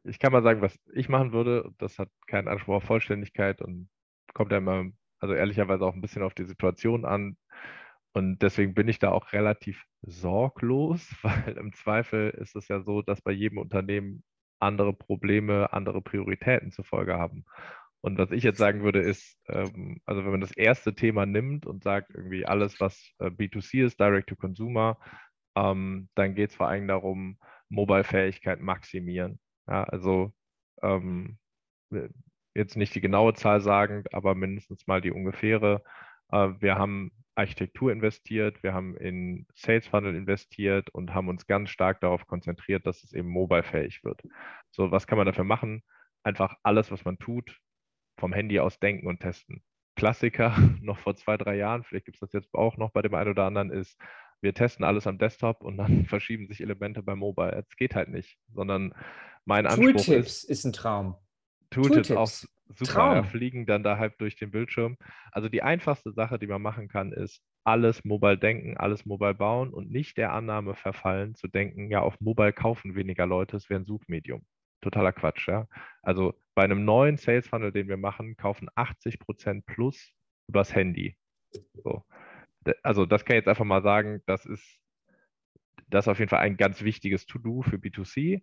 ich kann mal sagen, was ich machen würde. Das hat keinen Anspruch auf Vollständigkeit und kommt ja immer, also ehrlicherweise auch ein bisschen auf die Situation an. Und deswegen bin ich da auch relativ sorglos, weil im Zweifel ist es ja so, dass bei jedem Unternehmen andere Probleme, andere Prioritäten zur Folge haben. Und was ich jetzt sagen würde, ist, ähm, also wenn man das erste Thema nimmt und sagt, irgendwie alles, was äh, B2C ist, Direct to Consumer, ähm, dann geht es vor allem darum, Mobile-Fähigkeit maximieren. Ja, also ähm, jetzt nicht die genaue Zahl sagen, aber mindestens mal die ungefähre. Äh, wir haben Architektur investiert, wir haben in Sales Funnel investiert und haben uns ganz stark darauf konzentriert, dass es eben mobile-fähig wird. So, was kann man dafür machen? Einfach alles, was man tut, vom Handy aus denken und testen. Klassiker noch vor zwei, drei Jahren, vielleicht gibt es das jetzt auch noch bei dem einen oder anderen, ist, wir testen alles am Desktop und dann verschieben sich Elemente beim Mobile. Es geht halt nicht, sondern mein Anspruch Tooltips ist, ist ein Traum. Tooltips, Tooltips. auch super, Traum. Ja, fliegen dann da halb durch den Bildschirm. Also die einfachste Sache, die man machen kann, ist alles mobile denken, alles mobile bauen und nicht der Annahme verfallen, zu denken, ja, auf mobile kaufen weniger Leute, es wäre ein Suchmedium. Totaler Quatsch, ja. Also bei einem neuen Sales Funnel, den wir machen, kaufen 80 Prozent plus übers Handy. So. Also das kann ich jetzt einfach mal sagen, das ist, das ist auf jeden Fall ein ganz wichtiges To-Do für B2C.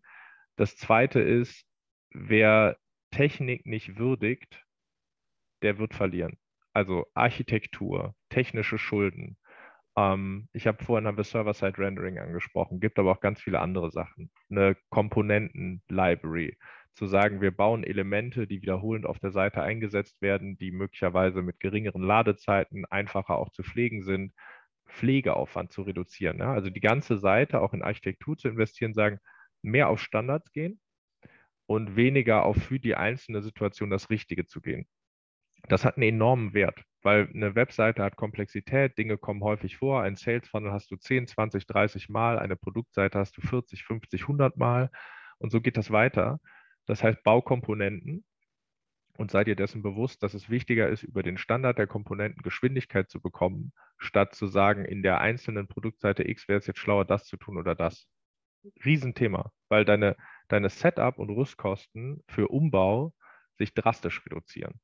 Das zweite ist, wer Technik nicht würdigt, der wird verlieren. Also Architektur, technische Schulden. Ähm, ich habe vorhin haben wir Server-Side-Rendering angesprochen, gibt aber auch ganz viele andere Sachen. Eine Komponenten-Library, zu sagen, wir bauen Elemente, die wiederholend auf der Seite eingesetzt werden, die möglicherweise mit geringeren Ladezeiten einfacher auch zu pflegen sind, Pflegeaufwand zu reduzieren. Ja? Also die ganze Seite auch in Architektur zu investieren, sagen, mehr auf Standards gehen und weniger auf für die einzelne Situation das Richtige zu gehen. Das hat einen enormen Wert, weil eine Webseite hat Komplexität, Dinge kommen häufig vor. Ein Sales Funnel hast du 10, 20, 30 Mal, eine Produktseite hast du 40, 50, 100 Mal und so geht das weiter. Das heißt, Baukomponenten und seid ihr dessen bewusst, dass es wichtiger ist, über den Standard der Komponenten Geschwindigkeit zu bekommen, statt zu sagen, in der einzelnen Produktseite X wäre es jetzt schlauer, das zu tun oder das. Riesenthema, weil deine, deine Setup- und Rüstkosten für Umbau sich drastisch reduzieren.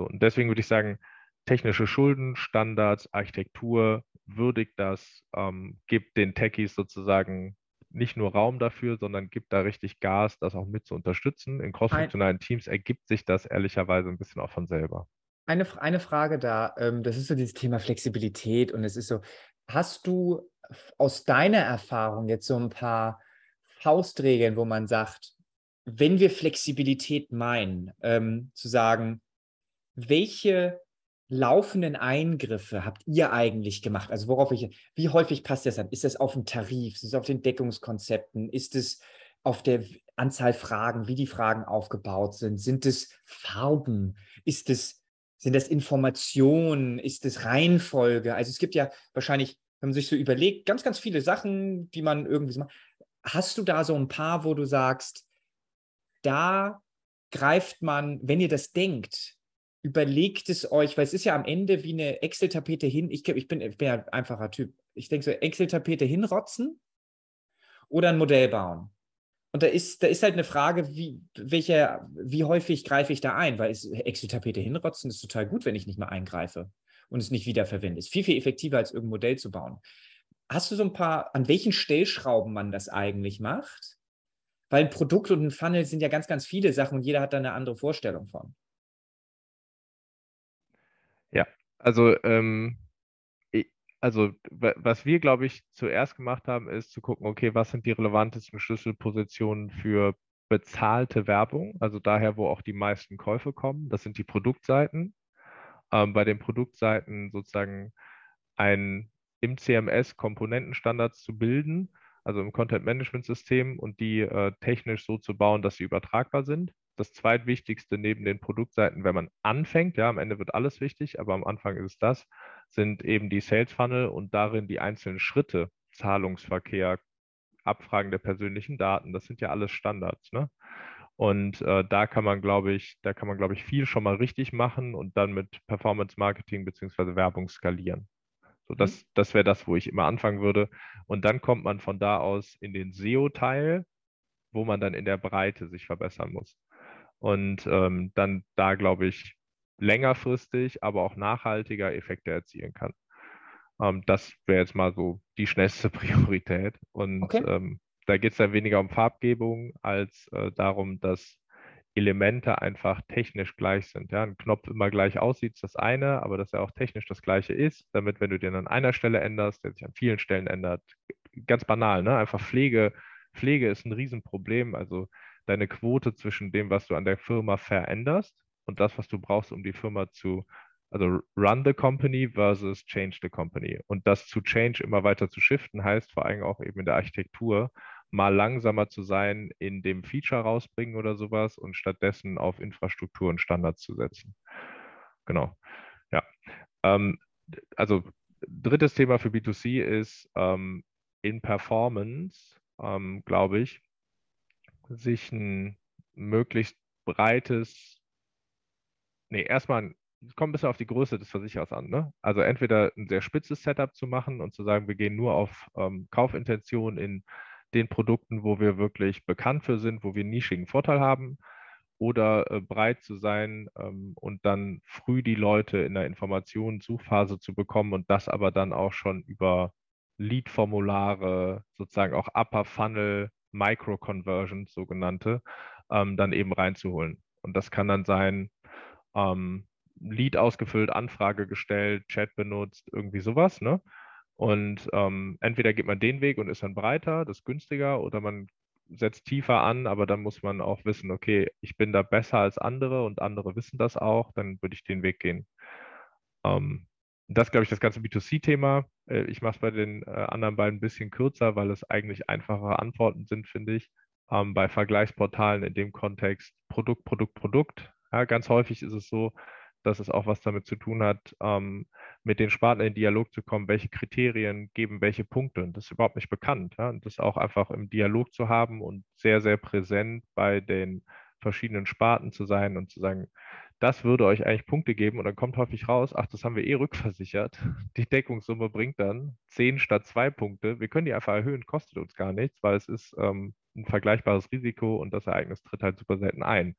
So, und deswegen würde ich sagen, technische Schulden, Standards, Architektur, würdigt das, ähm, gibt den Techies sozusagen nicht nur Raum dafür, sondern gibt da richtig Gas, das auch mit zu unterstützen. In crossfunktionalen Teams ergibt sich das ehrlicherweise ein bisschen auch von selber. Eine, eine Frage da, ähm, das ist so dieses Thema Flexibilität und es ist so, hast du aus deiner Erfahrung jetzt so ein paar Faustregeln, wo man sagt, wenn wir Flexibilität meinen, ähm, zu sagen, welche laufenden Eingriffe habt ihr eigentlich gemacht? Also worauf ich, wie häufig passt das an? Ist das auf dem Tarif? Ist es auf den Deckungskonzepten? Ist es auf der Anzahl Fragen, wie die Fragen aufgebaut sind? Sind es Farben? Ist es, sind das Informationen? Ist es Reihenfolge? Also es gibt ja wahrscheinlich, wenn man sich so überlegt, ganz, ganz viele Sachen, die man irgendwie so macht. Hast du da so ein paar, wo du sagst, da greift man, wenn ihr das denkt, überlegt es euch, weil es ist ja am Ende wie eine Excel-Tapete hin. Ich, ich, bin, ich bin ja ein einfacher Typ. Ich denke so, Excel-Tapete hinrotzen oder ein Modell bauen. Und da ist, da ist halt eine Frage, wie, welche, wie häufig greife ich da ein? Weil Excel-Tapete hinrotzen ist total gut, wenn ich nicht mehr eingreife und es nicht wiederverwende. Ist viel, viel effektiver, als irgendein Modell zu bauen. Hast du so ein paar, an welchen Stellschrauben man das eigentlich macht? Weil ein Produkt und ein Funnel sind ja ganz, ganz viele Sachen und jeder hat da eine andere Vorstellung von. Ja, also, ähm, also was wir, glaube ich, zuerst gemacht haben, ist zu gucken, okay, was sind die relevantesten Schlüsselpositionen für bezahlte Werbung, also daher, wo auch die meisten Käufe kommen. Das sind die Produktseiten. Ähm, bei den Produktseiten sozusagen ein im CMS Komponentenstandards zu bilden, also im Content-Management-System und die äh, technisch so zu bauen, dass sie übertragbar sind das zweitwichtigste neben den Produktseiten, wenn man anfängt. Ja, am Ende wird alles wichtig, aber am Anfang ist es das, sind eben die Sales Funnel und darin die einzelnen Schritte, Zahlungsverkehr, Abfragen der persönlichen Daten. Das sind ja alles Standards. Ne? Und äh, da kann man, glaube ich, da kann man, glaube ich, viel schon mal richtig machen und dann mit Performance Marketing bzw. Werbung skalieren. So, das, mhm. das wäre das, wo ich immer anfangen würde. Und dann kommt man von da aus in den SEO-Teil, wo man dann in der Breite sich verbessern muss und ähm, dann da, glaube ich, längerfristig, aber auch nachhaltiger Effekte erzielen kann. Ähm, das wäre jetzt mal so die schnellste Priorität. Und okay. ähm, da geht es dann weniger um Farbgebung als äh, darum, dass Elemente einfach technisch gleich sind. Ja? Ein Knopf immer gleich aussieht, ist das eine, aber dass er auch technisch das gleiche ist, damit, wenn du den an einer Stelle änderst, der sich an vielen Stellen ändert, ganz banal, ne? Einfach Pflege. Pflege ist ein Riesenproblem. Also deine Quote zwischen dem, was du an der Firma veränderst und das, was du brauchst, um die Firma zu, also run the company versus change the company. Und das zu change immer weiter zu shiften, heißt vor allem auch eben in der Architektur, mal langsamer zu sein in dem Feature rausbringen oder sowas und stattdessen auf Infrastruktur und Standards zu setzen. Genau. Ja. Ähm, also drittes Thema für B2C ist ähm, in Performance, ähm, glaube ich, sich ein möglichst breites, nee, erstmal, es kommt ein bisschen auf die Größe des Versicherers an. Ne? Also entweder ein sehr spitzes Setup zu machen und zu sagen, wir gehen nur auf ähm, Kaufintention in den Produkten, wo wir wirklich bekannt für sind, wo wir einen nischigen Vorteil haben, oder äh, breit zu sein ähm, und dann früh die Leute in der Informationen-Suchphase zu bekommen und das aber dann auch schon über Lead-Formulare, sozusagen auch Upper Funnel Micro-Conversions, sogenannte, ähm, dann eben reinzuholen. Und das kann dann sein, ähm, Lead ausgefüllt, Anfrage gestellt, Chat benutzt, irgendwie sowas. Ne? Und ähm, entweder geht man den Weg und ist dann breiter, das ist günstiger, oder man setzt tiefer an, aber dann muss man auch wissen, okay, ich bin da besser als andere und andere wissen das auch, dann würde ich den Weg gehen. Ähm, das glaube ich, das ganze B2C-Thema. Äh, ich mache es bei den äh, anderen beiden ein bisschen kürzer, weil es eigentlich einfachere Antworten sind, finde ich. Ähm, bei Vergleichsportalen in dem Kontext Produkt, Produkt, Produkt. Ja, ganz häufig ist es so, dass es auch was damit zu tun hat, ähm, mit den Spartnern in Dialog zu kommen, welche Kriterien geben welche Punkte. Und das ist überhaupt nicht bekannt. Ja? Und das auch einfach im Dialog zu haben und sehr, sehr präsent bei den verschiedenen Sparten zu sein und zu sagen, das würde euch eigentlich Punkte geben und dann kommt häufig raus, ach, das haben wir eh rückversichert. Die Deckungssumme bringt dann 10 statt 2 Punkte. Wir können die einfach erhöhen, kostet uns gar nichts, weil es ist ähm, ein vergleichbares Risiko und das Ereignis tritt halt super selten ein.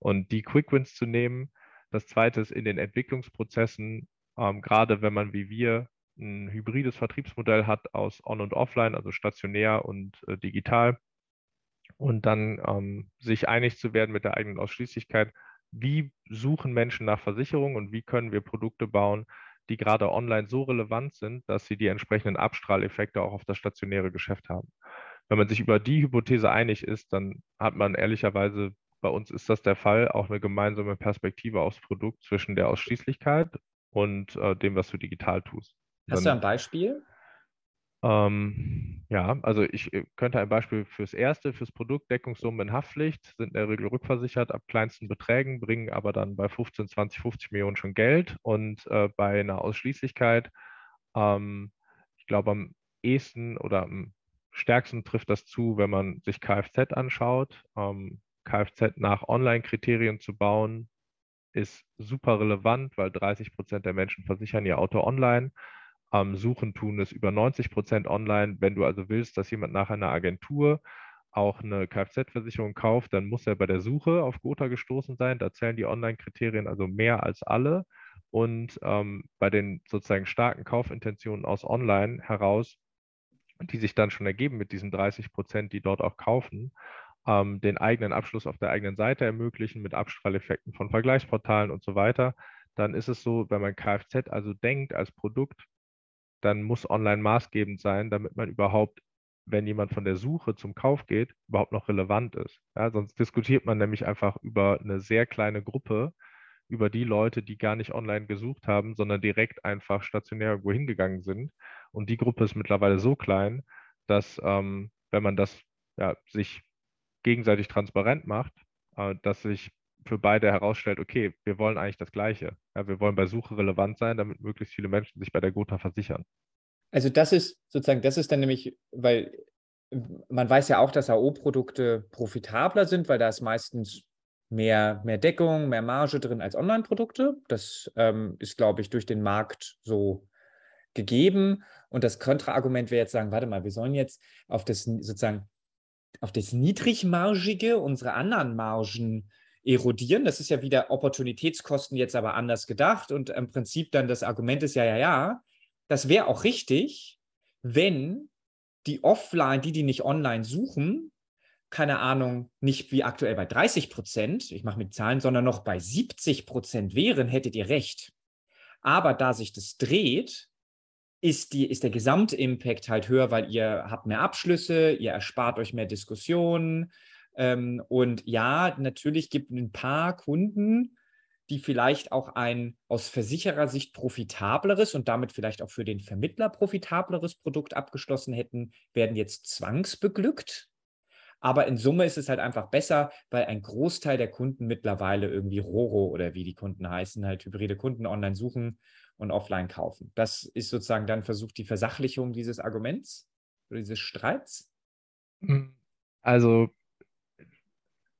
Und die Quick Wins zu nehmen, das zweite ist in den Entwicklungsprozessen, ähm, gerade wenn man wie wir ein hybrides Vertriebsmodell hat aus On- und Offline, also stationär und äh, digital, und dann ähm, sich einig zu werden mit der eigenen Ausschließlichkeit, wie suchen Menschen nach Versicherungen und wie können wir Produkte bauen, die gerade online so relevant sind, dass sie die entsprechenden Abstrahleffekte auch auf das stationäre Geschäft haben. Wenn man sich über die Hypothese einig ist, dann hat man ehrlicherweise, bei uns ist das der Fall, auch eine gemeinsame Perspektive aufs Produkt zwischen der Ausschließlichkeit und äh, dem, was du digital tust. Hast dann, du ein Beispiel? Ähm, ja, also ich äh, könnte ein Beispiel fürs erste, fürs Produkt Deckungssummen in Haftpflicht, sind in der Regel rückversichert ab kleinsten Beträgen, bringen aber dann bei 15, 20, 50 Millionen schon Geld und äh, bei einer Ausschließlichkeit, ähm, ich glaube am ehesten oder am stärksten trifft das zu, wenn man sich Kfz anschaut. Ähm, Kfz nach Online-Kriterien zu bauen, ist super relevant, weil 30 Prozent der Menschen versichern ihr Auto online ähm, Suchen tun es über 90 Prozent online. Wenn du also willst, dass jemand nach einer Agentur auch eine Kfz-Versicherung kauft, dann muss er bei der Suche auf Gotha gestoßen sein. Da zählen die Online-Kriterien also mehr als alle. Und ähm, bei den sozusagen starken Kaufintentionen aus Online heraus, die sich dann schon ergeben mit diesen 30 Prozent, die dort auch kaufen, ähm, den eigenen Abschluss auf der eigenen Seite ermöglichen mit Abstrahleffekten von Vergleichsportalen und so weiter, dann ist es so, wenn man Kfz also denkt als Produkt, dann muss online maßgebend sein, damit man überhaupt, wenn jemand von der Suche zum Kauf geht, überhaupt noch relevant ist. Ja, sonst diskutiert man nämlich einfach über eine sehr kleine Gruppe, über die Leute, die gar nicht online gesucht haben, sondern direkt einfach stationär irgendwo hingegangen sind. Und die Gruppe ist mittlerweile so klein, dass ähm, wenn man das ja, sich gegenseitig transparent macht, äh, dass sich für beide herausstellt, okay, wir wollen eigentlich das Gleiche. Ja, wir wollen bei Suche relevant sein, damit möglichst viele Menschen sich bei der Gotha versichern. Also das ist sozusagen, das ist dann nämlich, weil man weiß ja auch, dass AO-Produkte profitabler sind, weil da ist meistens mehr, mehr Deckung, mehr Marge drin als Online-Produkte. Das ähm, ist, glaube ich, durch den Markt so gegeben. Und das Kontraargument wäre jetzt sagen, warte mal, wir sollen jetzt auf das sozusagen auf das niedrigmargige unsere anderen Margen erodieren. Das ist ja wieder Opportunitätskosten jetzt aber anders gedacht. Und im Prinzip dann das Argument ist ja, ja, ja, das wäre auch richtig, wenn die offline, die, die nicht online suchen, keine Ahnung, nicht wie aktuell bei 30 Prozent, ich mache mit Zahlen, sondern noch bei 70 Prozent wären, hättet ihr recht. Aber da sich das dreht, ist, die, ist der Gesamtimpact halt höher, weil ihr habt mehr Abschlüsse, ihr erspart euch mehr Diskussionen, ähm, und ja, natürlich gibt es ein paar Kunden, die vielleicht auch ein aus Versicherersicht profitableres und damit vielleicht auch für den Vermittler profitableres Produkt abgeschlossen hätten, werden jetzt zwangsbeglückt. Aber in Summe ist es halt einfach besser, weil ein Großteil der Kunden mittlerweile irgendwie Roro oder wie die Kunden heißen, halt hybride Kunden online suchen und offline kaufen. Das ist sozusagen dann versucht die Versachlichung dieses Arguments oder dieses Streits. Also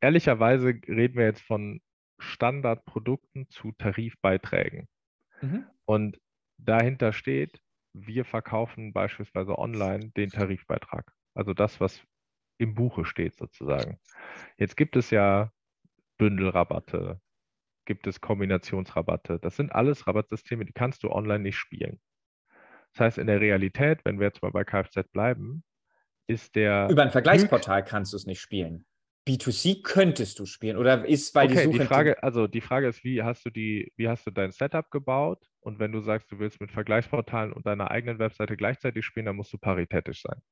ehrlicherweise reden wir jetzt von Standardprodukten zu Tarifbeiträgen. Mhm. Und dahinter steht, wir verkaufen beispielsweise online den Tarifbeitrag. Also das, was im Buche steht sozusagen. Jetzt gibt es ja Bündelrabatte, gibt es Kombinationsrabatte. Das sind alles Rabattsysteme, die kannst du online nicht spielen. Das heißt, in der Realität, wenn wir jetzt mal bei Kfz bleiben, ist der. Über ein Vergleichsportal kannst du es nicht spielen. B2C könntest du spielen oder ist weil okay, die Suche die Frage also die Frage ist wie hast du die wie hast du dein Setup gebaut und wenn du sagst du willst mit Vergleichsportalen und deiner eigenen Webseite gleichzeitig spielen dann musst du paritätisch sein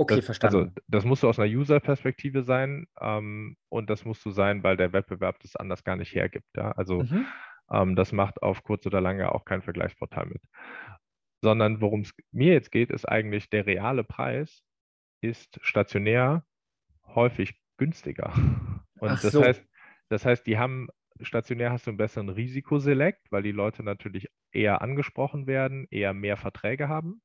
Okay, das, verstanden. Also das musst du aus einer User-Perspektive sein ähm, und das musst du sein, weil der Wettbewerb das anders gar nicht hergibt. Ja? Also mhm. ähm, das macht auf kurz oder lange auch kein Vergleichsportal mit. Sondern worum es mir jetzt geht, ist eigentlich der reale Preis ist stationär häufig günstiger. Und Ach das so. heißt, das heißt, die haben stationär hast du einen besseren Risikoselekt, weil die Leute natürlich eher angesprochen werden, eher mehr Verträge haben.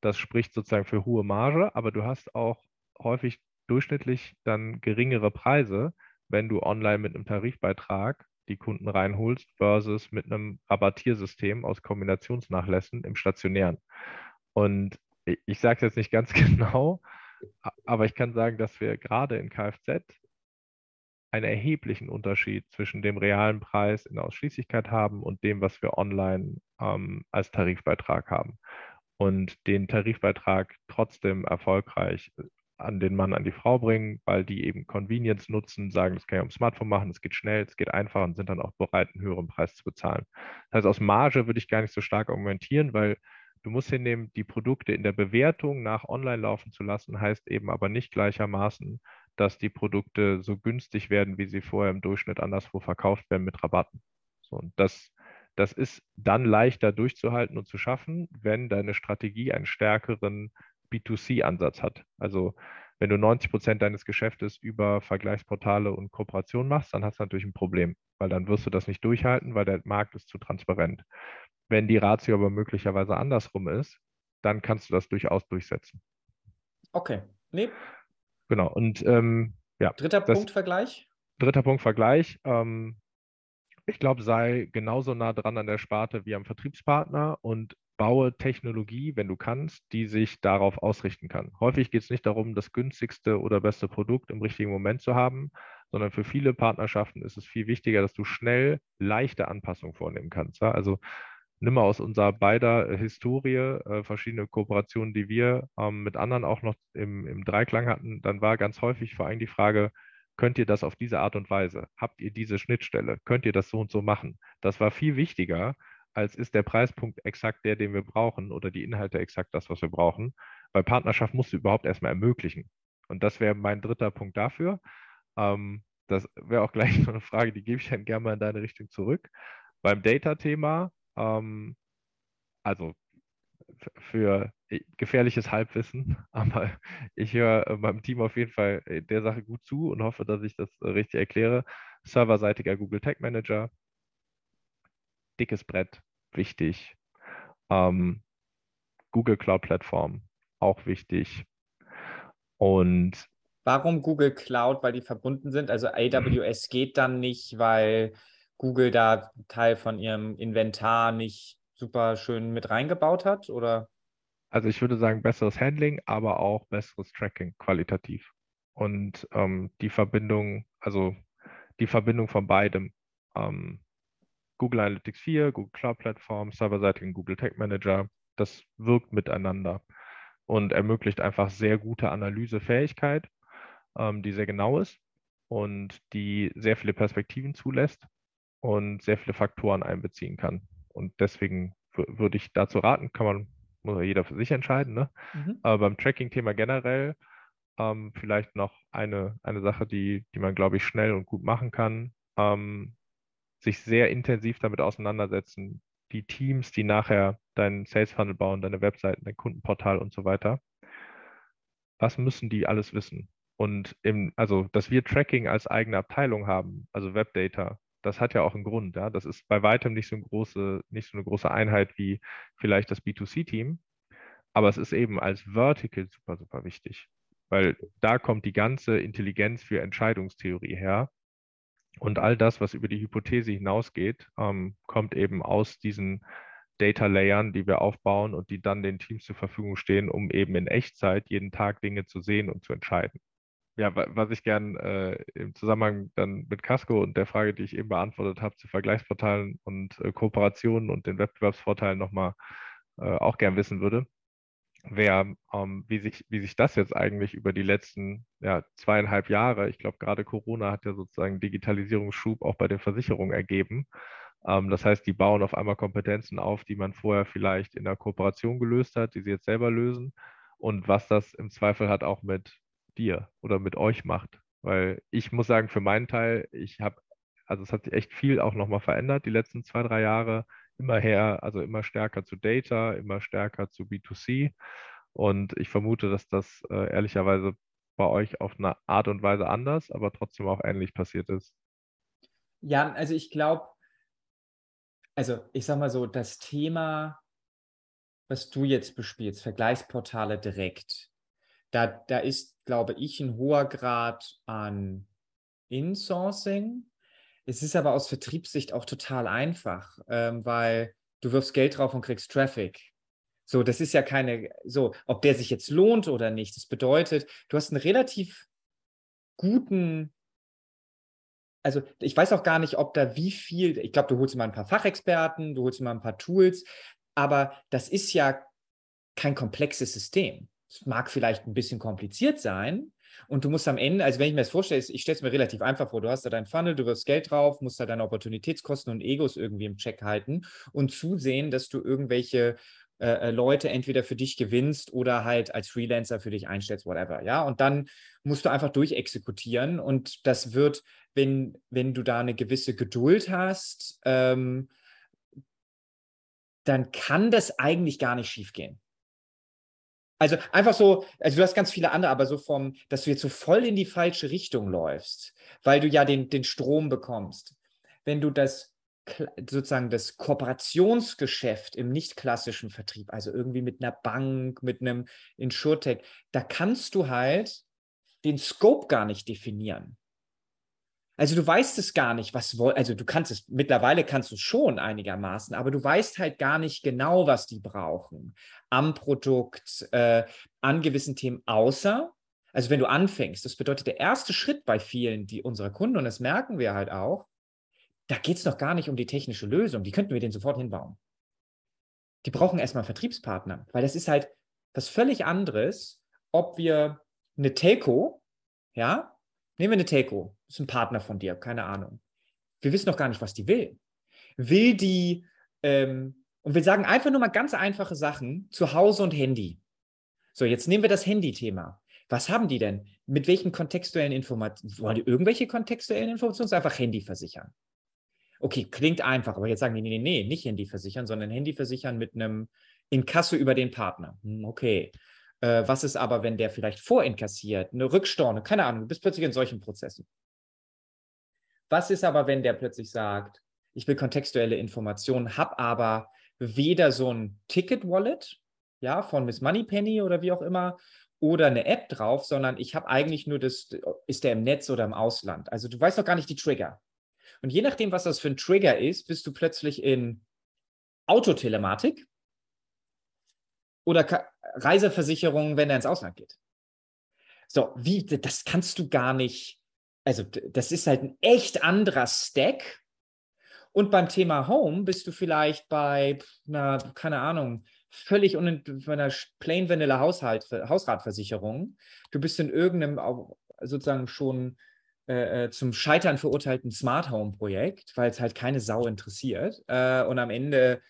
Das spricht sozusagen für hohe Marge, aber du hast auch häufig durchschnittlich dann geringere Preise, wenn du online mit einem Tarifbeitrag die Kunden reinholst versus mit einem Rabattiersystem aus Kombinationsnachlässen im stationären. Und ich, ich sage es jetzt nicht ganz genau, aber ich kann sagen, dass wir gerade in Kfz einen erheblichen Unterschied zwischen dem realen Preis in der Ausschließlichkeit haben und dem, was wir online ähm, als Tarifbeitrag haben. Und den Tarifbeitrag trotzdem erfolgreich äh, an den Mann, an die Frau bringen, weil die eben Convenience nutzen, sagen, das kann ich am Smartphone machen, es geht schnell, es geht einfach und sind dann auch bereit, einen höheren Preis zu bezahlen. Das heißt, aus Marge würde ich gar nicht so stark argumentieren, weil du musst hinnehmen, die Produkte in der Bewertung nach online laufen zu lassen, heißt eben aber nicht gleichermaßen, dass die Produkte so günstig werden, wie sie vorher im Durchschnitt anderswo verkauft werden mit Rabatten. So, und das, das ist dann leichter durchzuhalten und zu schaffen, wenn deine Strategie einen stärkeren B2C-Ansatz hat. Also wenn du 90 Prozent deines Geschäftes über Vergleichsportale und Kooperationen machst, dann hast du natürlich ein Problem, weil dann wirst du das nicht durchhalten, weil der Markt ist zu transparent. Wenn die Ratio aber möglicherweise andersrum ist, dann kannst du das durchaus durchsetzen. Okay. Nee, Genau. Und ähm, ja. Dritter Punkt Vergleich? Dritter Punkt Vergleich. Ähm, ich glaube, sei genauso nah dran an der Sparte wie am Vertriebspartner und baue Technologie, wenn du kannst, die sich darauf ausrichten kann. Häufig geht es nicht darum, das günstigste oder beste Produkt im richtigen Moment zu haben, sondern für viele Partnerschaften ist es viel wichtiger, dass du schnell leichte Anpassungen vornehmen kannst. Also nimm mal aus unserer beider äh, Historie äh, verschiedene Kooperationen, die wir ähm, mit anderen auch noch im, im Dreiklang hatten, dann war ganz häufig vor allem die Frage, könnt ihr das auf diese Art und Weise? Habt ihr diese Schnittstelle? Könnt ihr das so und so machen? Das war viel wichtiger, als ist der Preispunkt exakt der, den wir brauchen oder die Inhalte exakt das, was wir brauchen. Weil Partnerschaft musst du überhaupt erstmal ermöglichen. Und das wäre mein dritter Punkt dafür. Ähm, das wäre auch gleich noch eine Frage, die gebe ich dann gerne mal in deine Richtung zurück. Beim Data-Thema ähm, also für gefährliches Halbwissen, aber ich höre äh, meinem Team auf jeden Fall äh, der Sache gut zu und hoffe, dass ich das äh, richtig erkläre. Serverseitiger Google Tag Manager, dickes Brett, wichtig. Ähm, Google Cloud Plattform, auch wichtig. Und Warum Google Cloud? Weil die verbunden sind. Also AWS geht dann nicht, weil Google da Teil von ihrem Inventar nicht super schön mit reingebaut hat? Oder? Also ich würde sagen, besseres Handling, aber auch besseres Tracking qualitativ. Und ähm, die Verbindung, also die Verbindung von beidem, ähm, Google Analytics 4, Google Cloud Plattform, serverseitigen Google Tag Manager, das wirkt miteinander und ermöglicht einfach sehr gute Analysefähigkeit, ähm, die sehr genau ist und die sehr viele Perspektiven zulässt und sehr viele Faktoren einbeziehen kann. Und deswegen würde ich dazu raten, kann man, muss jeder für sich entscheiden. Ne? Mhm. Aber beim Tracking-Thema generell ähm, vielleicht noch eine, eine Sache, die, die man, glaube ich, schnell und gut machen kann. Ähm, sich sehr intensiv damit auseinandersetzen, die Teams, die nachher deinen Sales Funnel bauen, deine Webseiten, dein Kundenportal und so weiter. Was müssen die alles wissen? Und im, also, dass wir Tracking als eigene Abteilung haben, also Webdata, das hat ja auch einen Grund. Ja? Das ist bei weitem nicht so, eine große, so eine große Einheit wie vielleicht das B2C-Team, aber es ist eben als Vertical super, super wichtig, weil da kommt die ganze Intelligenz für Entscheidungstheorie her. Und all das, was über die Hypothese hinausgeht, ähm, kommt eben aus diesen Data Layern, die wir aufbauen und die dann den Teams zur Verfügung stehen, um eben in Echtzeit jeden Tag Dinge zu sehen und zu entscheiden ja, was ich gern äh, im Zusammenhang dann mit Casco und der Frage, die ich eben beantwortet habe, zu Vergleichsportalen und äh, Kooperationen und den Wettbewerbsvorteilen nochmal äh, auch gern wissen würde, wäre, ähm, wie, sich, wie sich das jetzt eigentlich über die letzten ja, zweieinhalb Jahre, ich glaube gerade Corona hat ja sozusagen Digitalisierungsschub auch bei den Versicherungen ergeben. Ähm, das heißt, die bauen auf einmal Kompetenzen auf, die man vorher vielleicht in der Kooperation gelöst hat, die sie jetzt selber lösen und was das im Zweifel hat auch mit dir oder mit euch macht. Weil ich muss sagen, für meinen Teil, ich habe, also es hat sich echt viel auch nochmal verändert die letzten zwei, drei Jahre. Immer her, also immer stärker zu Data, immer stärker zu B2C. Und ich vermute, dass das äh, ehrlicherweise bei euch auf eine Art und Weise anders, aber trotzdem auch ähnlich passiert ist. Ja, also ich glaube, also ich sag mal so, das Thema, was du jetzt bespielst, Vergleichsportale direkt, da, da ist, glaube ich, ein hoher Grad an Insourcing. Es ist aber aus Vertriebssicht auch total einfach, ähm, weil du wirfst Geld drauf und kriegst Traffic. So, das ist ja keine, so, ob der sich jetzt lohnt oder nicht. Das bedeutet, du hast einen relativ guten, also ich weiß auch gar nicht, ob da wie viel, ich glaube, du holst mal ein paar Fachexperten, du holst mal ein paar Tools, aber das ist ja kein komplexes System. Es mag vielleicht ein bisschen kompliziert sein, und du musst am Ende, also wenn ich mir das vorstelle, ich stelle es mir relativ einfach vor, du hast da deinen Funnel, du wirfst Geld drauf, musst da deine Opportunitätskosten und Egos irgendwie im Check halten und zusehen, dass du irgendwelche äh, äh, Leute entweder für dich gewinnst oder halt als Freelancer für dich einstellst, whatever. Ja, und dann musst du einfach durchexekutieren und das wird, wenn, wenn du da eine gewisse Geduld hast, ähm, dann kann das eigentlich gar nicht schiefgehen. Also einfach so, also du hast ganz viele andere, aber so vom, dass du jetzt so voll in die falsche Richtung läufst, weil du ja den, den Strom bekommst. Wenn du das sozusagen das Kooperationsgeschäft im nicht klassischen Vertrieb, also irgendwie mit einer Bank, mit einem Insurtech, da kannst du halt den Scope gar nicht definieren. Also du weißt es gar nicht, was wollen, also du kannst es, mittlerweile kannst du es schon einigermaßen, aber du weißt halt gar nicht genau, was die brauchen am Produkt, äh, an gewissen Themen, außer, also wenn du anfängst, das bedeutet der erste Schritt bei vielen, die unserer Kunden, und das merken wir halt auch, da geht es noch gar nicht um die technische Lösung. Die könnten wir denen sofort hinbauen. Die brauchen erstmal Vertriebspartner, weil das ist halt was völlig anderes, ob wir eine Telco, ja, nehmen wir eine Telco, ist ein Partner von dir, keine Ahnung. Wir wissen noch gar nicht, was die will. Will die, ähm, und wir sagen einfach nur mal ganz einfache Sachen, zu Hause und Handy. So, jetzt nehmen wir das Handy-Thema. Was haben die denn? Mit welchen kontextuellen Informationen? Wollen die irgendwelche kontextuellen Informationen? Einfach Handy versichern. Okay, klingt einfach, aber jetzt sagen die, nee, nee, nee, nicht Handy versichern, sondern Handy versichern mit einem Inkasso über den Partner. Hm, okay. Äh, was ist aber, wenn der vielleicht vorinkassiert, eine Rückstorne, keine Ahnung, du bist plötzlich in solchen Prozessen. Was ist aber, wenn der plötzlich sagt, ich will kontextuelle Informationen, habe aber weder so ein Ticket-Wallet, ja, von Miss Moneypenny oder wie auch immer, oder eine App drauf, sondern ich habe eigentlich nur das, ist der im Netz oder im Ausland. Also du weißt noch gar nicht die Trigger. Und je nachdem, was das für ein Trigger ist, bist du plötzlich in Autotelematik oder Reiseversicherung, wenn er ins Ausland geht. So, wie, das kannst du gar nicht. Also, das ist halt ein echt anderer Stack. Und beim Thema Home bist du vielleicht bei einer, keine Ahnung, völlig un einer Plain Vanilla Haushalt, Hausratversicherung. Du bist in irgendeinem sozusagen schon äh, äh, zum Scheitern verurteilten Smart Home Projekt, weil es halt keine Sau interessiert. Äh, und am Ende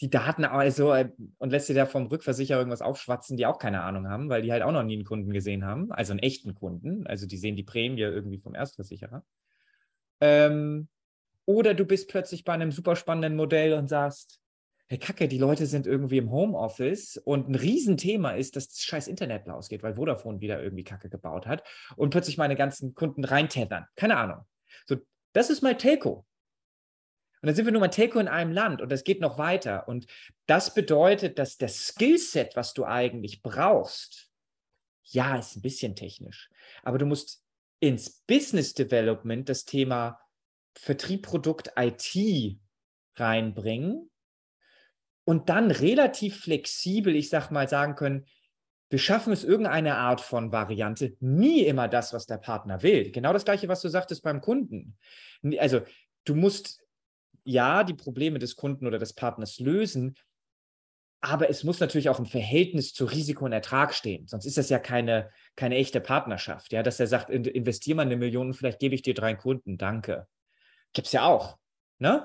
die Daten also äh, und lässt dir da vom Rückversicherer irgendwas aufschwatzen, die auch keine Ahnung haben, weil die halt auch noch nie einen Kunden gesehen haben, also einen echten Kunden. Also die sehen die Prämie irgendwie vom Erstversicherer. Ähm, oder du bist plötzlich bei einem super spannenden Modell und sagst, hey Kacke, die Leute sind irgendwie im Homeoffice und ein Riesenthema ist, dass das scheiß Internet ausgeht, weil Vodafone wieder irgendwie Kacke gebaut hat und plötzlich meine ganzen Kunden reintethern. Keine Ahnung. So, das ist mal Telco. Und dann sind wir nur mal Telco in einem Land und das geht noch weiter. Und das bedeutet, dass das Skillset, was du eigentlich brauchst, ja, ist ein bisschen technisch, aber du musst ins Business Development das Thema Vertrieb, Produkt, IT reinbringen und dann relativ flexibel, ich sag mal, sagen können, wir schaffen es irgendeine Art von Variante, nie immer das, was der Partner will. Genau das gleiche, was du sagtest beim Kunden. Also du musst ja die Probleme des Kunden oder des Partners lösen, aber es muss natürlich auch im Verhältnis zu Risiko und Ertrag stehen. Sonst ist das ja keine, keine echte Partnerschaft. Ja, dass er sagt, investier mal eine Million, vielleicht gebe ich dir drei Kunden, danke. Gibt es ja auch. Ne?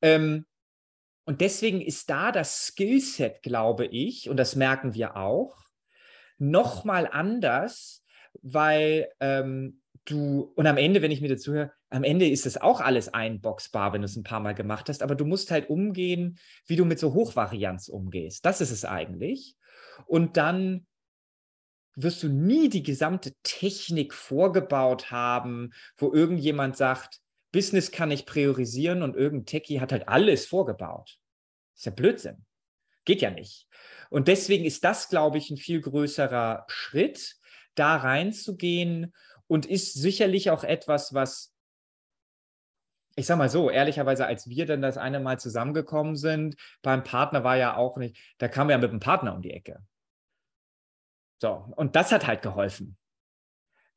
Ähm, und deswegen ist da das Skillset, glaube ich, und das merken wir auch, nochmal anders, weil ähm, du, und am Ende, wenn ich mir dazu höre, am Ende ist das auch alles einboxbar, wenn du es ein paar Mal gemacht hast, aber du musst halt umgehen, wie du mit so Hochvarianz umgehst. Das ist es eigentlich. Und dann wirst du nie die gesamte Technik vorgebaut haben, wo irgendjemand sagt, Business kann ich priorisieren und irgendein Techie hat halt alles vorgebaut. Ist ja Blödsinn. Geht ja nicht. Und deswegen ist das, glaube ich, ein viel größerer Schritt, da reinzugehen und ist sicherlich auch etwas, was, ich sag mal so, ehrlicherweise, als wir dann das eine Mal zusammengekommen sind, beim Partner war ja auch nicht, da kam ja mit dem Partner um die Ecke. So, und das hat halt geholfen.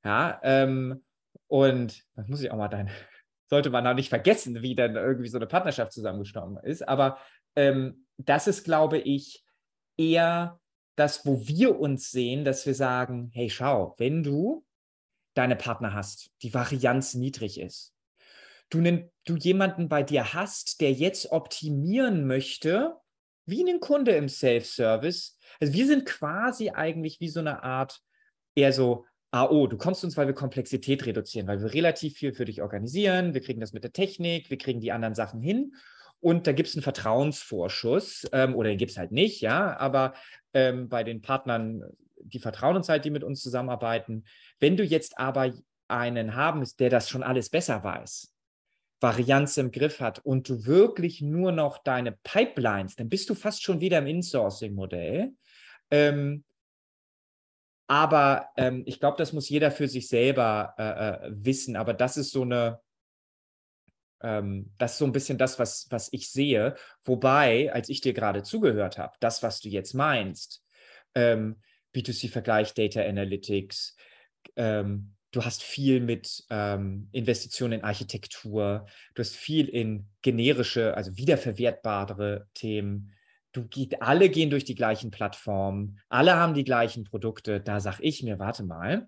Ja, ähm, und das muss ich auch mal dein, sollte man auch nicht vergessen, wie dann irgendwie so eine Partnerschaft zusammengestorben ist. Aber ähm, das ist, glaube ich, eher das, wo wir uns sehen, dass wir sagen, hey, schau, wenn du deine Partner hast, die Varianz niedrig ist, du, du jemanden bei dir hast, der jetzt optimieren möchte, wie ein Kunde im Self-Service. Also wir sind quasi eigentlich wie so eine Art eher so AO, du kommst uns, weil wir Komplexität reduzieren, weil wir relativ viel für dich organisieren, wir kriegen das mit der Technik, wir kriegen die anderen Sachen hin. Und da gibt es einen Vertrauensvorschuss ähm, oder den gibt es halt nicht, ja, aber ähm, bei den Partnern, die vertrauen uns halt, die mit uns zusammenarbeiten. Wenn du jetzt aber einen haben, der das schon alles besser weiß, Varianz im Griff hat und du wirklich nur noch deine Pipelines, dann bist du fast schon wieder im Insourcing-Modell. Ähm, aber ähm, ich glaube, das muss jeder für sich selber äh, äh, wissen. Aber das ist so eine, ähm, das ist so ein bisschen das, was, was ich sehe. Wobei, als ich dir gerade zugehört habe, das, was du jetzt meinst, ähm, B2C-Vergleich, Data Analytics, ähm, du hast viel mit ähm, Investitionen in Architektur, du hast viel in generische, also wiederverwertbare Themen du geht, alle gehen durch die gleichen Plattformen, alle haben die gleichen Produkte. Da sage ich mir, warte mal,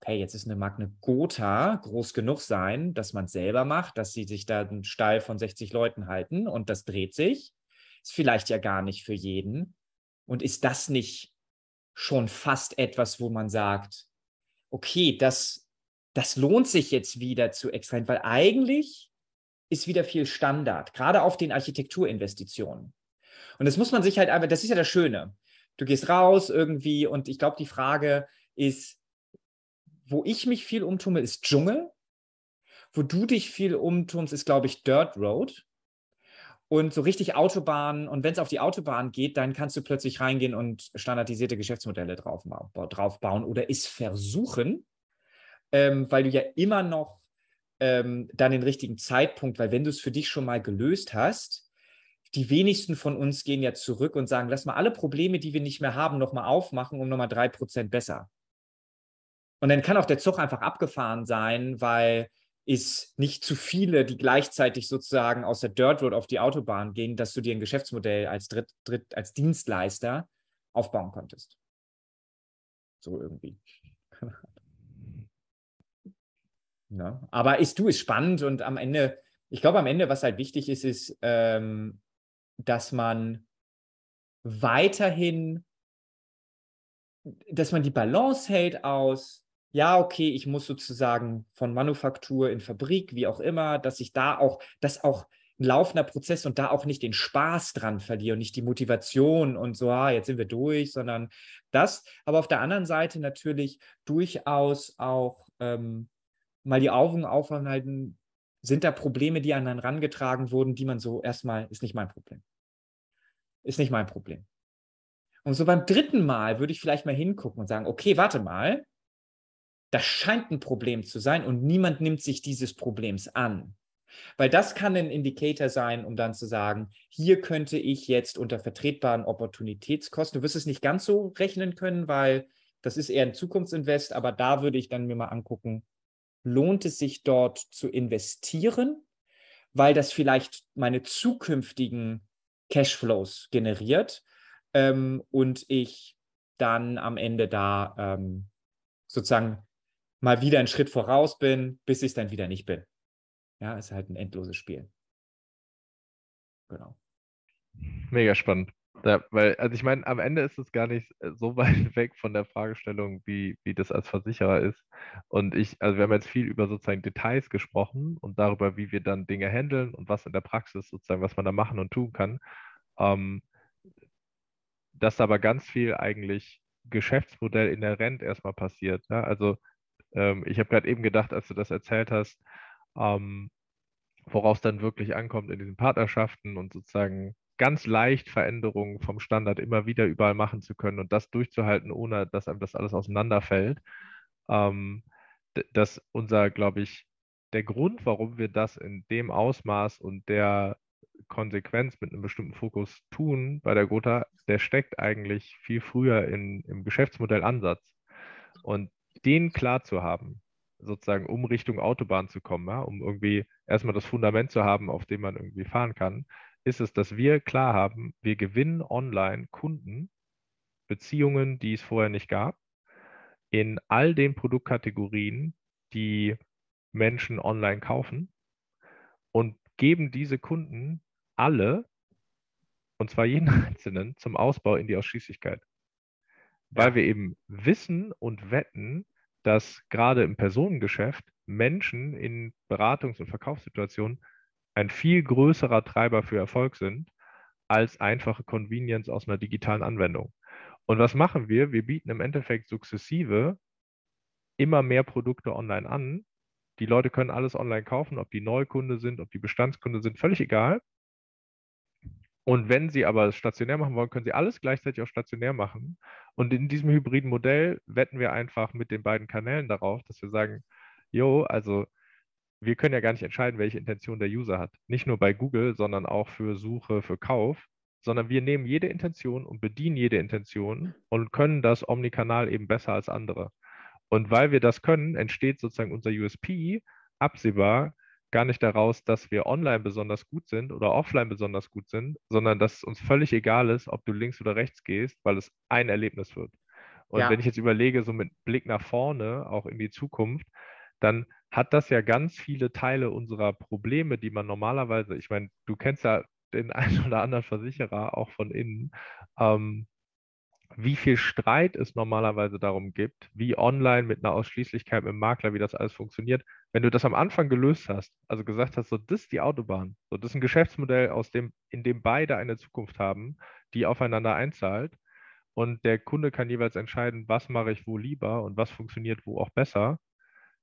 okay, jetzt ist eine Magne Gotha groß genug sein, dass man es selber macht, dass sie sich da einen Stall von 60 Leuten halten und das dreht sich. Ist vielleicht ja gar nicht für jeden. Und ist das nicht schon fast etwas, wo man sagt, okay, das, das lohnt sich jetzt wieder zu extrahieren, weil eigentlich ist wieder viel Standard, gerade auf den Architekturinvestitionen. Und das muss man sich halt einfach, das ist ja das Schöne. Du gehst raus irgendwie und ich glaube, die Frage ist, wo ich mich viel umtumme, ist Dschungel. Wo du dich viel umtumst, ist, glaube ich, Dirt Road. Und so richtig Autobahn. Und wenn es auf die Autobahn geht, dann kannst du plötzlich reingehen und standardisierte Geschäftsmodelle drauf, draufbauen oder es versuchen, ähm, weil du ja immer noch ähm, dann den richtigen Zeitpunkt, weil wenn du es für dich schon mal gelöst hast, die wenigsten von uns gehen ja zurück und sagen, lass mal alle Probleme, die wir nicht mehr haben, nochmal aufmachen, um nochmal drei Prozent besser. Und dann kann auch der Zug einfach abgefahren sein, weil es nicht zu viele, die gleichzeitig sozusagen aus der Dirt Road auf die Autobahn gehen, dass du dir ein Geschäftsmodell als, Dritt, Dritt, als Dienstleister aufbauen konntest. So irgendwie. Ja, aber ist du, ist spannend und am Ende, ich glaube, am Ende, was halt wichtig ist, ist, ähm, dass man weiterhin, dass man die Balance hält aus, ja, okay, ich muss sozusagen von Manufaktur in Fabrik, wie auch immer, dass ich da auch, dass auch ein laufender Prozess und da auch nicht den Spaß dran verliere und nicht die Motivation und so, ah, jetzt sind wir durch, sondern das. Aber auf der anderen Seite natürlich durchaus auch ähm, mal die Augen aufhalten, sind da Probleme, die an einen rangetragen wurden, die man so erstmal, ist nicht mein Problem. Ist nicht mein Problem. Und so beim dritten Mal würde ich vielleicht mal hingucken und sagen, okay, warte mal, das scheint ein Problem zu sein und niemand nimmt sich dieses Problems an. Weil das kann ein Indikator sein, um dann zu sagen, hier könnte ich jetzt unter vertretbaren Opportunitätskosten, du wirst es nicht ganz so rechnen können, weil das ist eher ein Zukunftsinvest, aber da würde ich dann mir mal angucken, lohnt es sich dort zu investieren, weil das vielleicht meine zukünftigen Cashflows generiert ähm, und ich dann am Ende da ähm, sozusagen mal wieder einen Schritt voraus bin, bis ich es dann wieder nicht bin. Ja, ist halt ein endloses Spiel. Genau. Mega spannend. Ja, weil, also ich meine, am Ende ist es gar nicht äh, so weit weg von der Fragestellung, wie, wie das als Versicherer ist. Und ich, also wir haben jetzt viel über sozusagen Details gesprochen und darüber, wie wir dann Dinge handeln und was in der Praxis sozusagen, was man da machen und tun kann. Ähm, dass aber ganz viel eigentlich Geschäftsmodell inhärent erstmal passiert. Ja? Also ähm, ich habe gerade eben gedacht, als du das erzählt hast, ähm, woraus dann wirklich ankommt in diesen Partnerschaften und sozusagen ganz leicht Veränderungen vom Standard immer wieder überall machen zu können und das durchzuhalten, ohne dass einem das alles auseinanderfällt. Ähm, dass unser, glaube ich, der Grund, warum wir das in dem Ausmaß und der Konsequenz mit einem bestimmten Fokus tun bei der Gotha, der steckt eigentlich viel früher in, im Geschäftsmodellansatz. Und den klar zu haben, sozusagen um Richtung Autobahn zu kommen, ja, um irgendwie erstmal das Fundament zu haben, auf dem man irgendwie fahren kann, ist es, dass wir klar haben, wir gewinnen online Kunden, Beziehungen, die es vorher nicht gab, in all den Produktkategorien, die Menschen online kaufen und geben diese Kunden alle, und zwar jeden einzelnen, zum Ausbau in die Ausschließlichkeit. Weil wir eben wissen und wetten, dass gerade im Personengeschäft Menschen in Beratungs- und Verkaufssituationen ein viel größerer Treiber für Erfolg sind als einfache Convenience aus einer digitalen Anwendung. Und was machen wir? Wir bieten im Endeffekt sukzessive immer mehr Produkte online an. Die Leute können alles online kaufen, ob die Neukunde sind, ob die Bestandskunde sind, völlig egal. Und wenn Sie aber stationär machen wollen, können Sie alles gleichzeitig auch stationär machen. Und in diesem hybriden Modell wetten wir einfach mit den beiden Kanälen darauf, dass wir sagen, jo, also wir können ja gar nicht entscheiden, welche Intention der User hat. Nicht nur bei Google, sondern auch für Suche, für Kauf, sondern wir nehmen jede Intention und bedienen jede Intention und können das omnikanal eben besser als andere. Und weil wir das können, entsteht sozusagen unser USP absehbar gar nicht daraus, dass wir online besonders gut sind oder offline besonders gut sind, sondern dass es uns völlig egal ist, ob du links oder rechts gehst, weil es ein Erlebnis wird. Und ja. wenn ich jetzt überlege, so mit Blick nach vorne, auch in die Zukunft, dann hat das ja ganz viele Teile unserer Probleme, die man normalerweise, ich meine, du kennst ja den einen oder anderen Versicherer auch von innen, ähm, wie viel Streit es normalerweise darum gibt, wie online mit einer Ausschließlichkeit mit dem Makler, wie das alles funktioniert. Wenn du das am Anfang gelöst hast, also gesagt hast, so das ist die Autobahn, so das ist ein Geschäftsmodell, aus dem, in dem beide eine Zukunft haben, die aufeinander einzahlt und der Kunde kann jeweils entscheiden, was mache ich wo lieber und was funktioniert wo auch besser,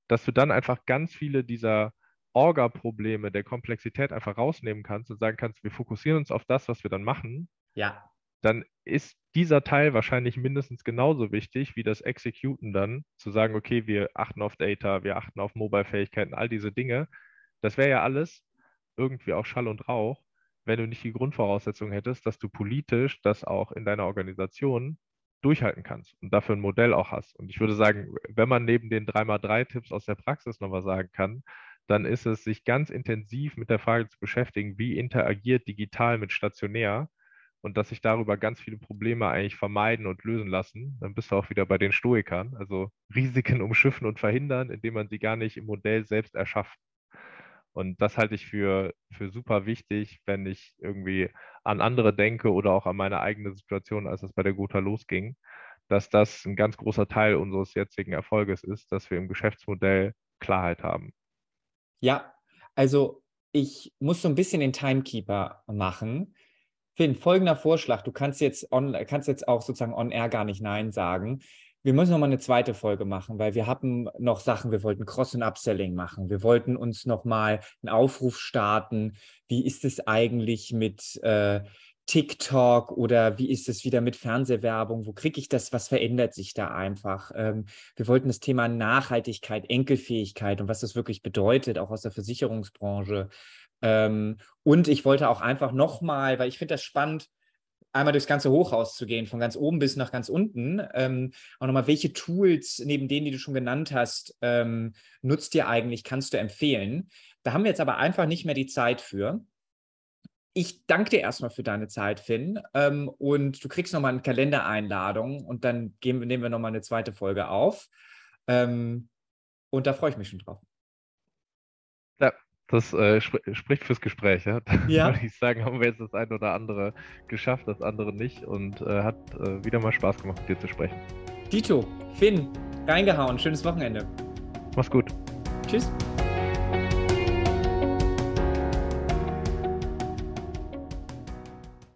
dass du dann einfach ganz viele dieser Orga-Probleme der Komplexität einfach rausnehmen kannst und sagen kannst, wir fokussieren uns auf das, was wir dann machen. Ja dann ist dieser Teil wahrscheinlich mindestens genauso wichtig wie das Executen dann, zu sagen, okay, wir achten auf Data, wir achten auf Mobile-Fähigkeiten, all diese Dinge. Das wäre ja alles irgendwie auch Schall und Rauch, wenn du nicht die Grundvoraussetzung hättest, dass du politisch das auch in deiner Organisation durchhalten kannst und dafür ein Modell auch hast. Und ich würde sagen, wenn man neben den 3x3-Tipps aus der Praxis noch was sagen kann, dann ist es, sich ganz intensiv mit der Frage zu beschäftigen, wie interagiert digital mit stationär und dass sich darüber ganz viele Probleme eigentlich vermeiden und lösen lassen, dann bist du auch wieder bei den Stoikern. Also Risiken umschiffen und verhindern, indem man sie gar nicht im Modell selbst erschafft. Und das halte ich für, für super wichtig, wenn ich irgendwie an andere denke oder auch an meine eigene Situation, als es bei der Gotha losging, dass das ein ganz großer Teil unseres jetzigen Erfolges ist, dass wir im Geschäftsmodell Klarheit haben. Ja, also ich muss so ein bisschen den Timekeeper machen. Finn, folgender Vorschlag. Du kannst jetzt, on, kannst jetzt auch sozusagen on air gar nicht Nein sagen. Wir müssen noch mal eine zweite Folge machen, weil wir haben noch Sachen, wir wollten Cross- und Upselling machen. Wir wollten uns noch mal einen Aufruf starten. Wie ist es eigentlich mit äh, TikTok oder wie ist es wieder mit Fernsehwerbung? Wo kriege ich das? Was verändert sich da einfach? Ähm, wir wollten das Thema Nachhaltigkeit, Enkelfähigkeit und was das wirklich bedeutet, auch aus der Versicherungsbranche ähm, und ich wollte auch einfach nochmal, weil ich finde das spannend, einmal durchs ganze Hochhaus zu gehen, von ganz oben bis nach ganz unten. Ähm, auch nochmal, welche Tools neben denen, die du schon genannt hast, ähm, nutzt ihr eigentlich, kannst du empfehlen? Da haben wir jetzt aber einfach nicht mehr die Zeit für. Ich danke dir erstmal für deine Zeit, Finn. Ähm, und du kriegst nochmal eine Kalendereinladung und dann gehen, nehmen wir nochmal eine zweite Folge auf. Ähm, und da freue ich mich schon drauf. Das äh, sp spricht fürs Gespräch. Ja? ja. Würde ich sagen, haben wir jetzt das eine oder andere geschafft, das andere nicht. Und äh, hat äh, wieder mal Spaß gemacht, mit dir zu sprechen. Dito, Finn, reingehauen. Schönes Wochenende. Mach's gut. Tschüss.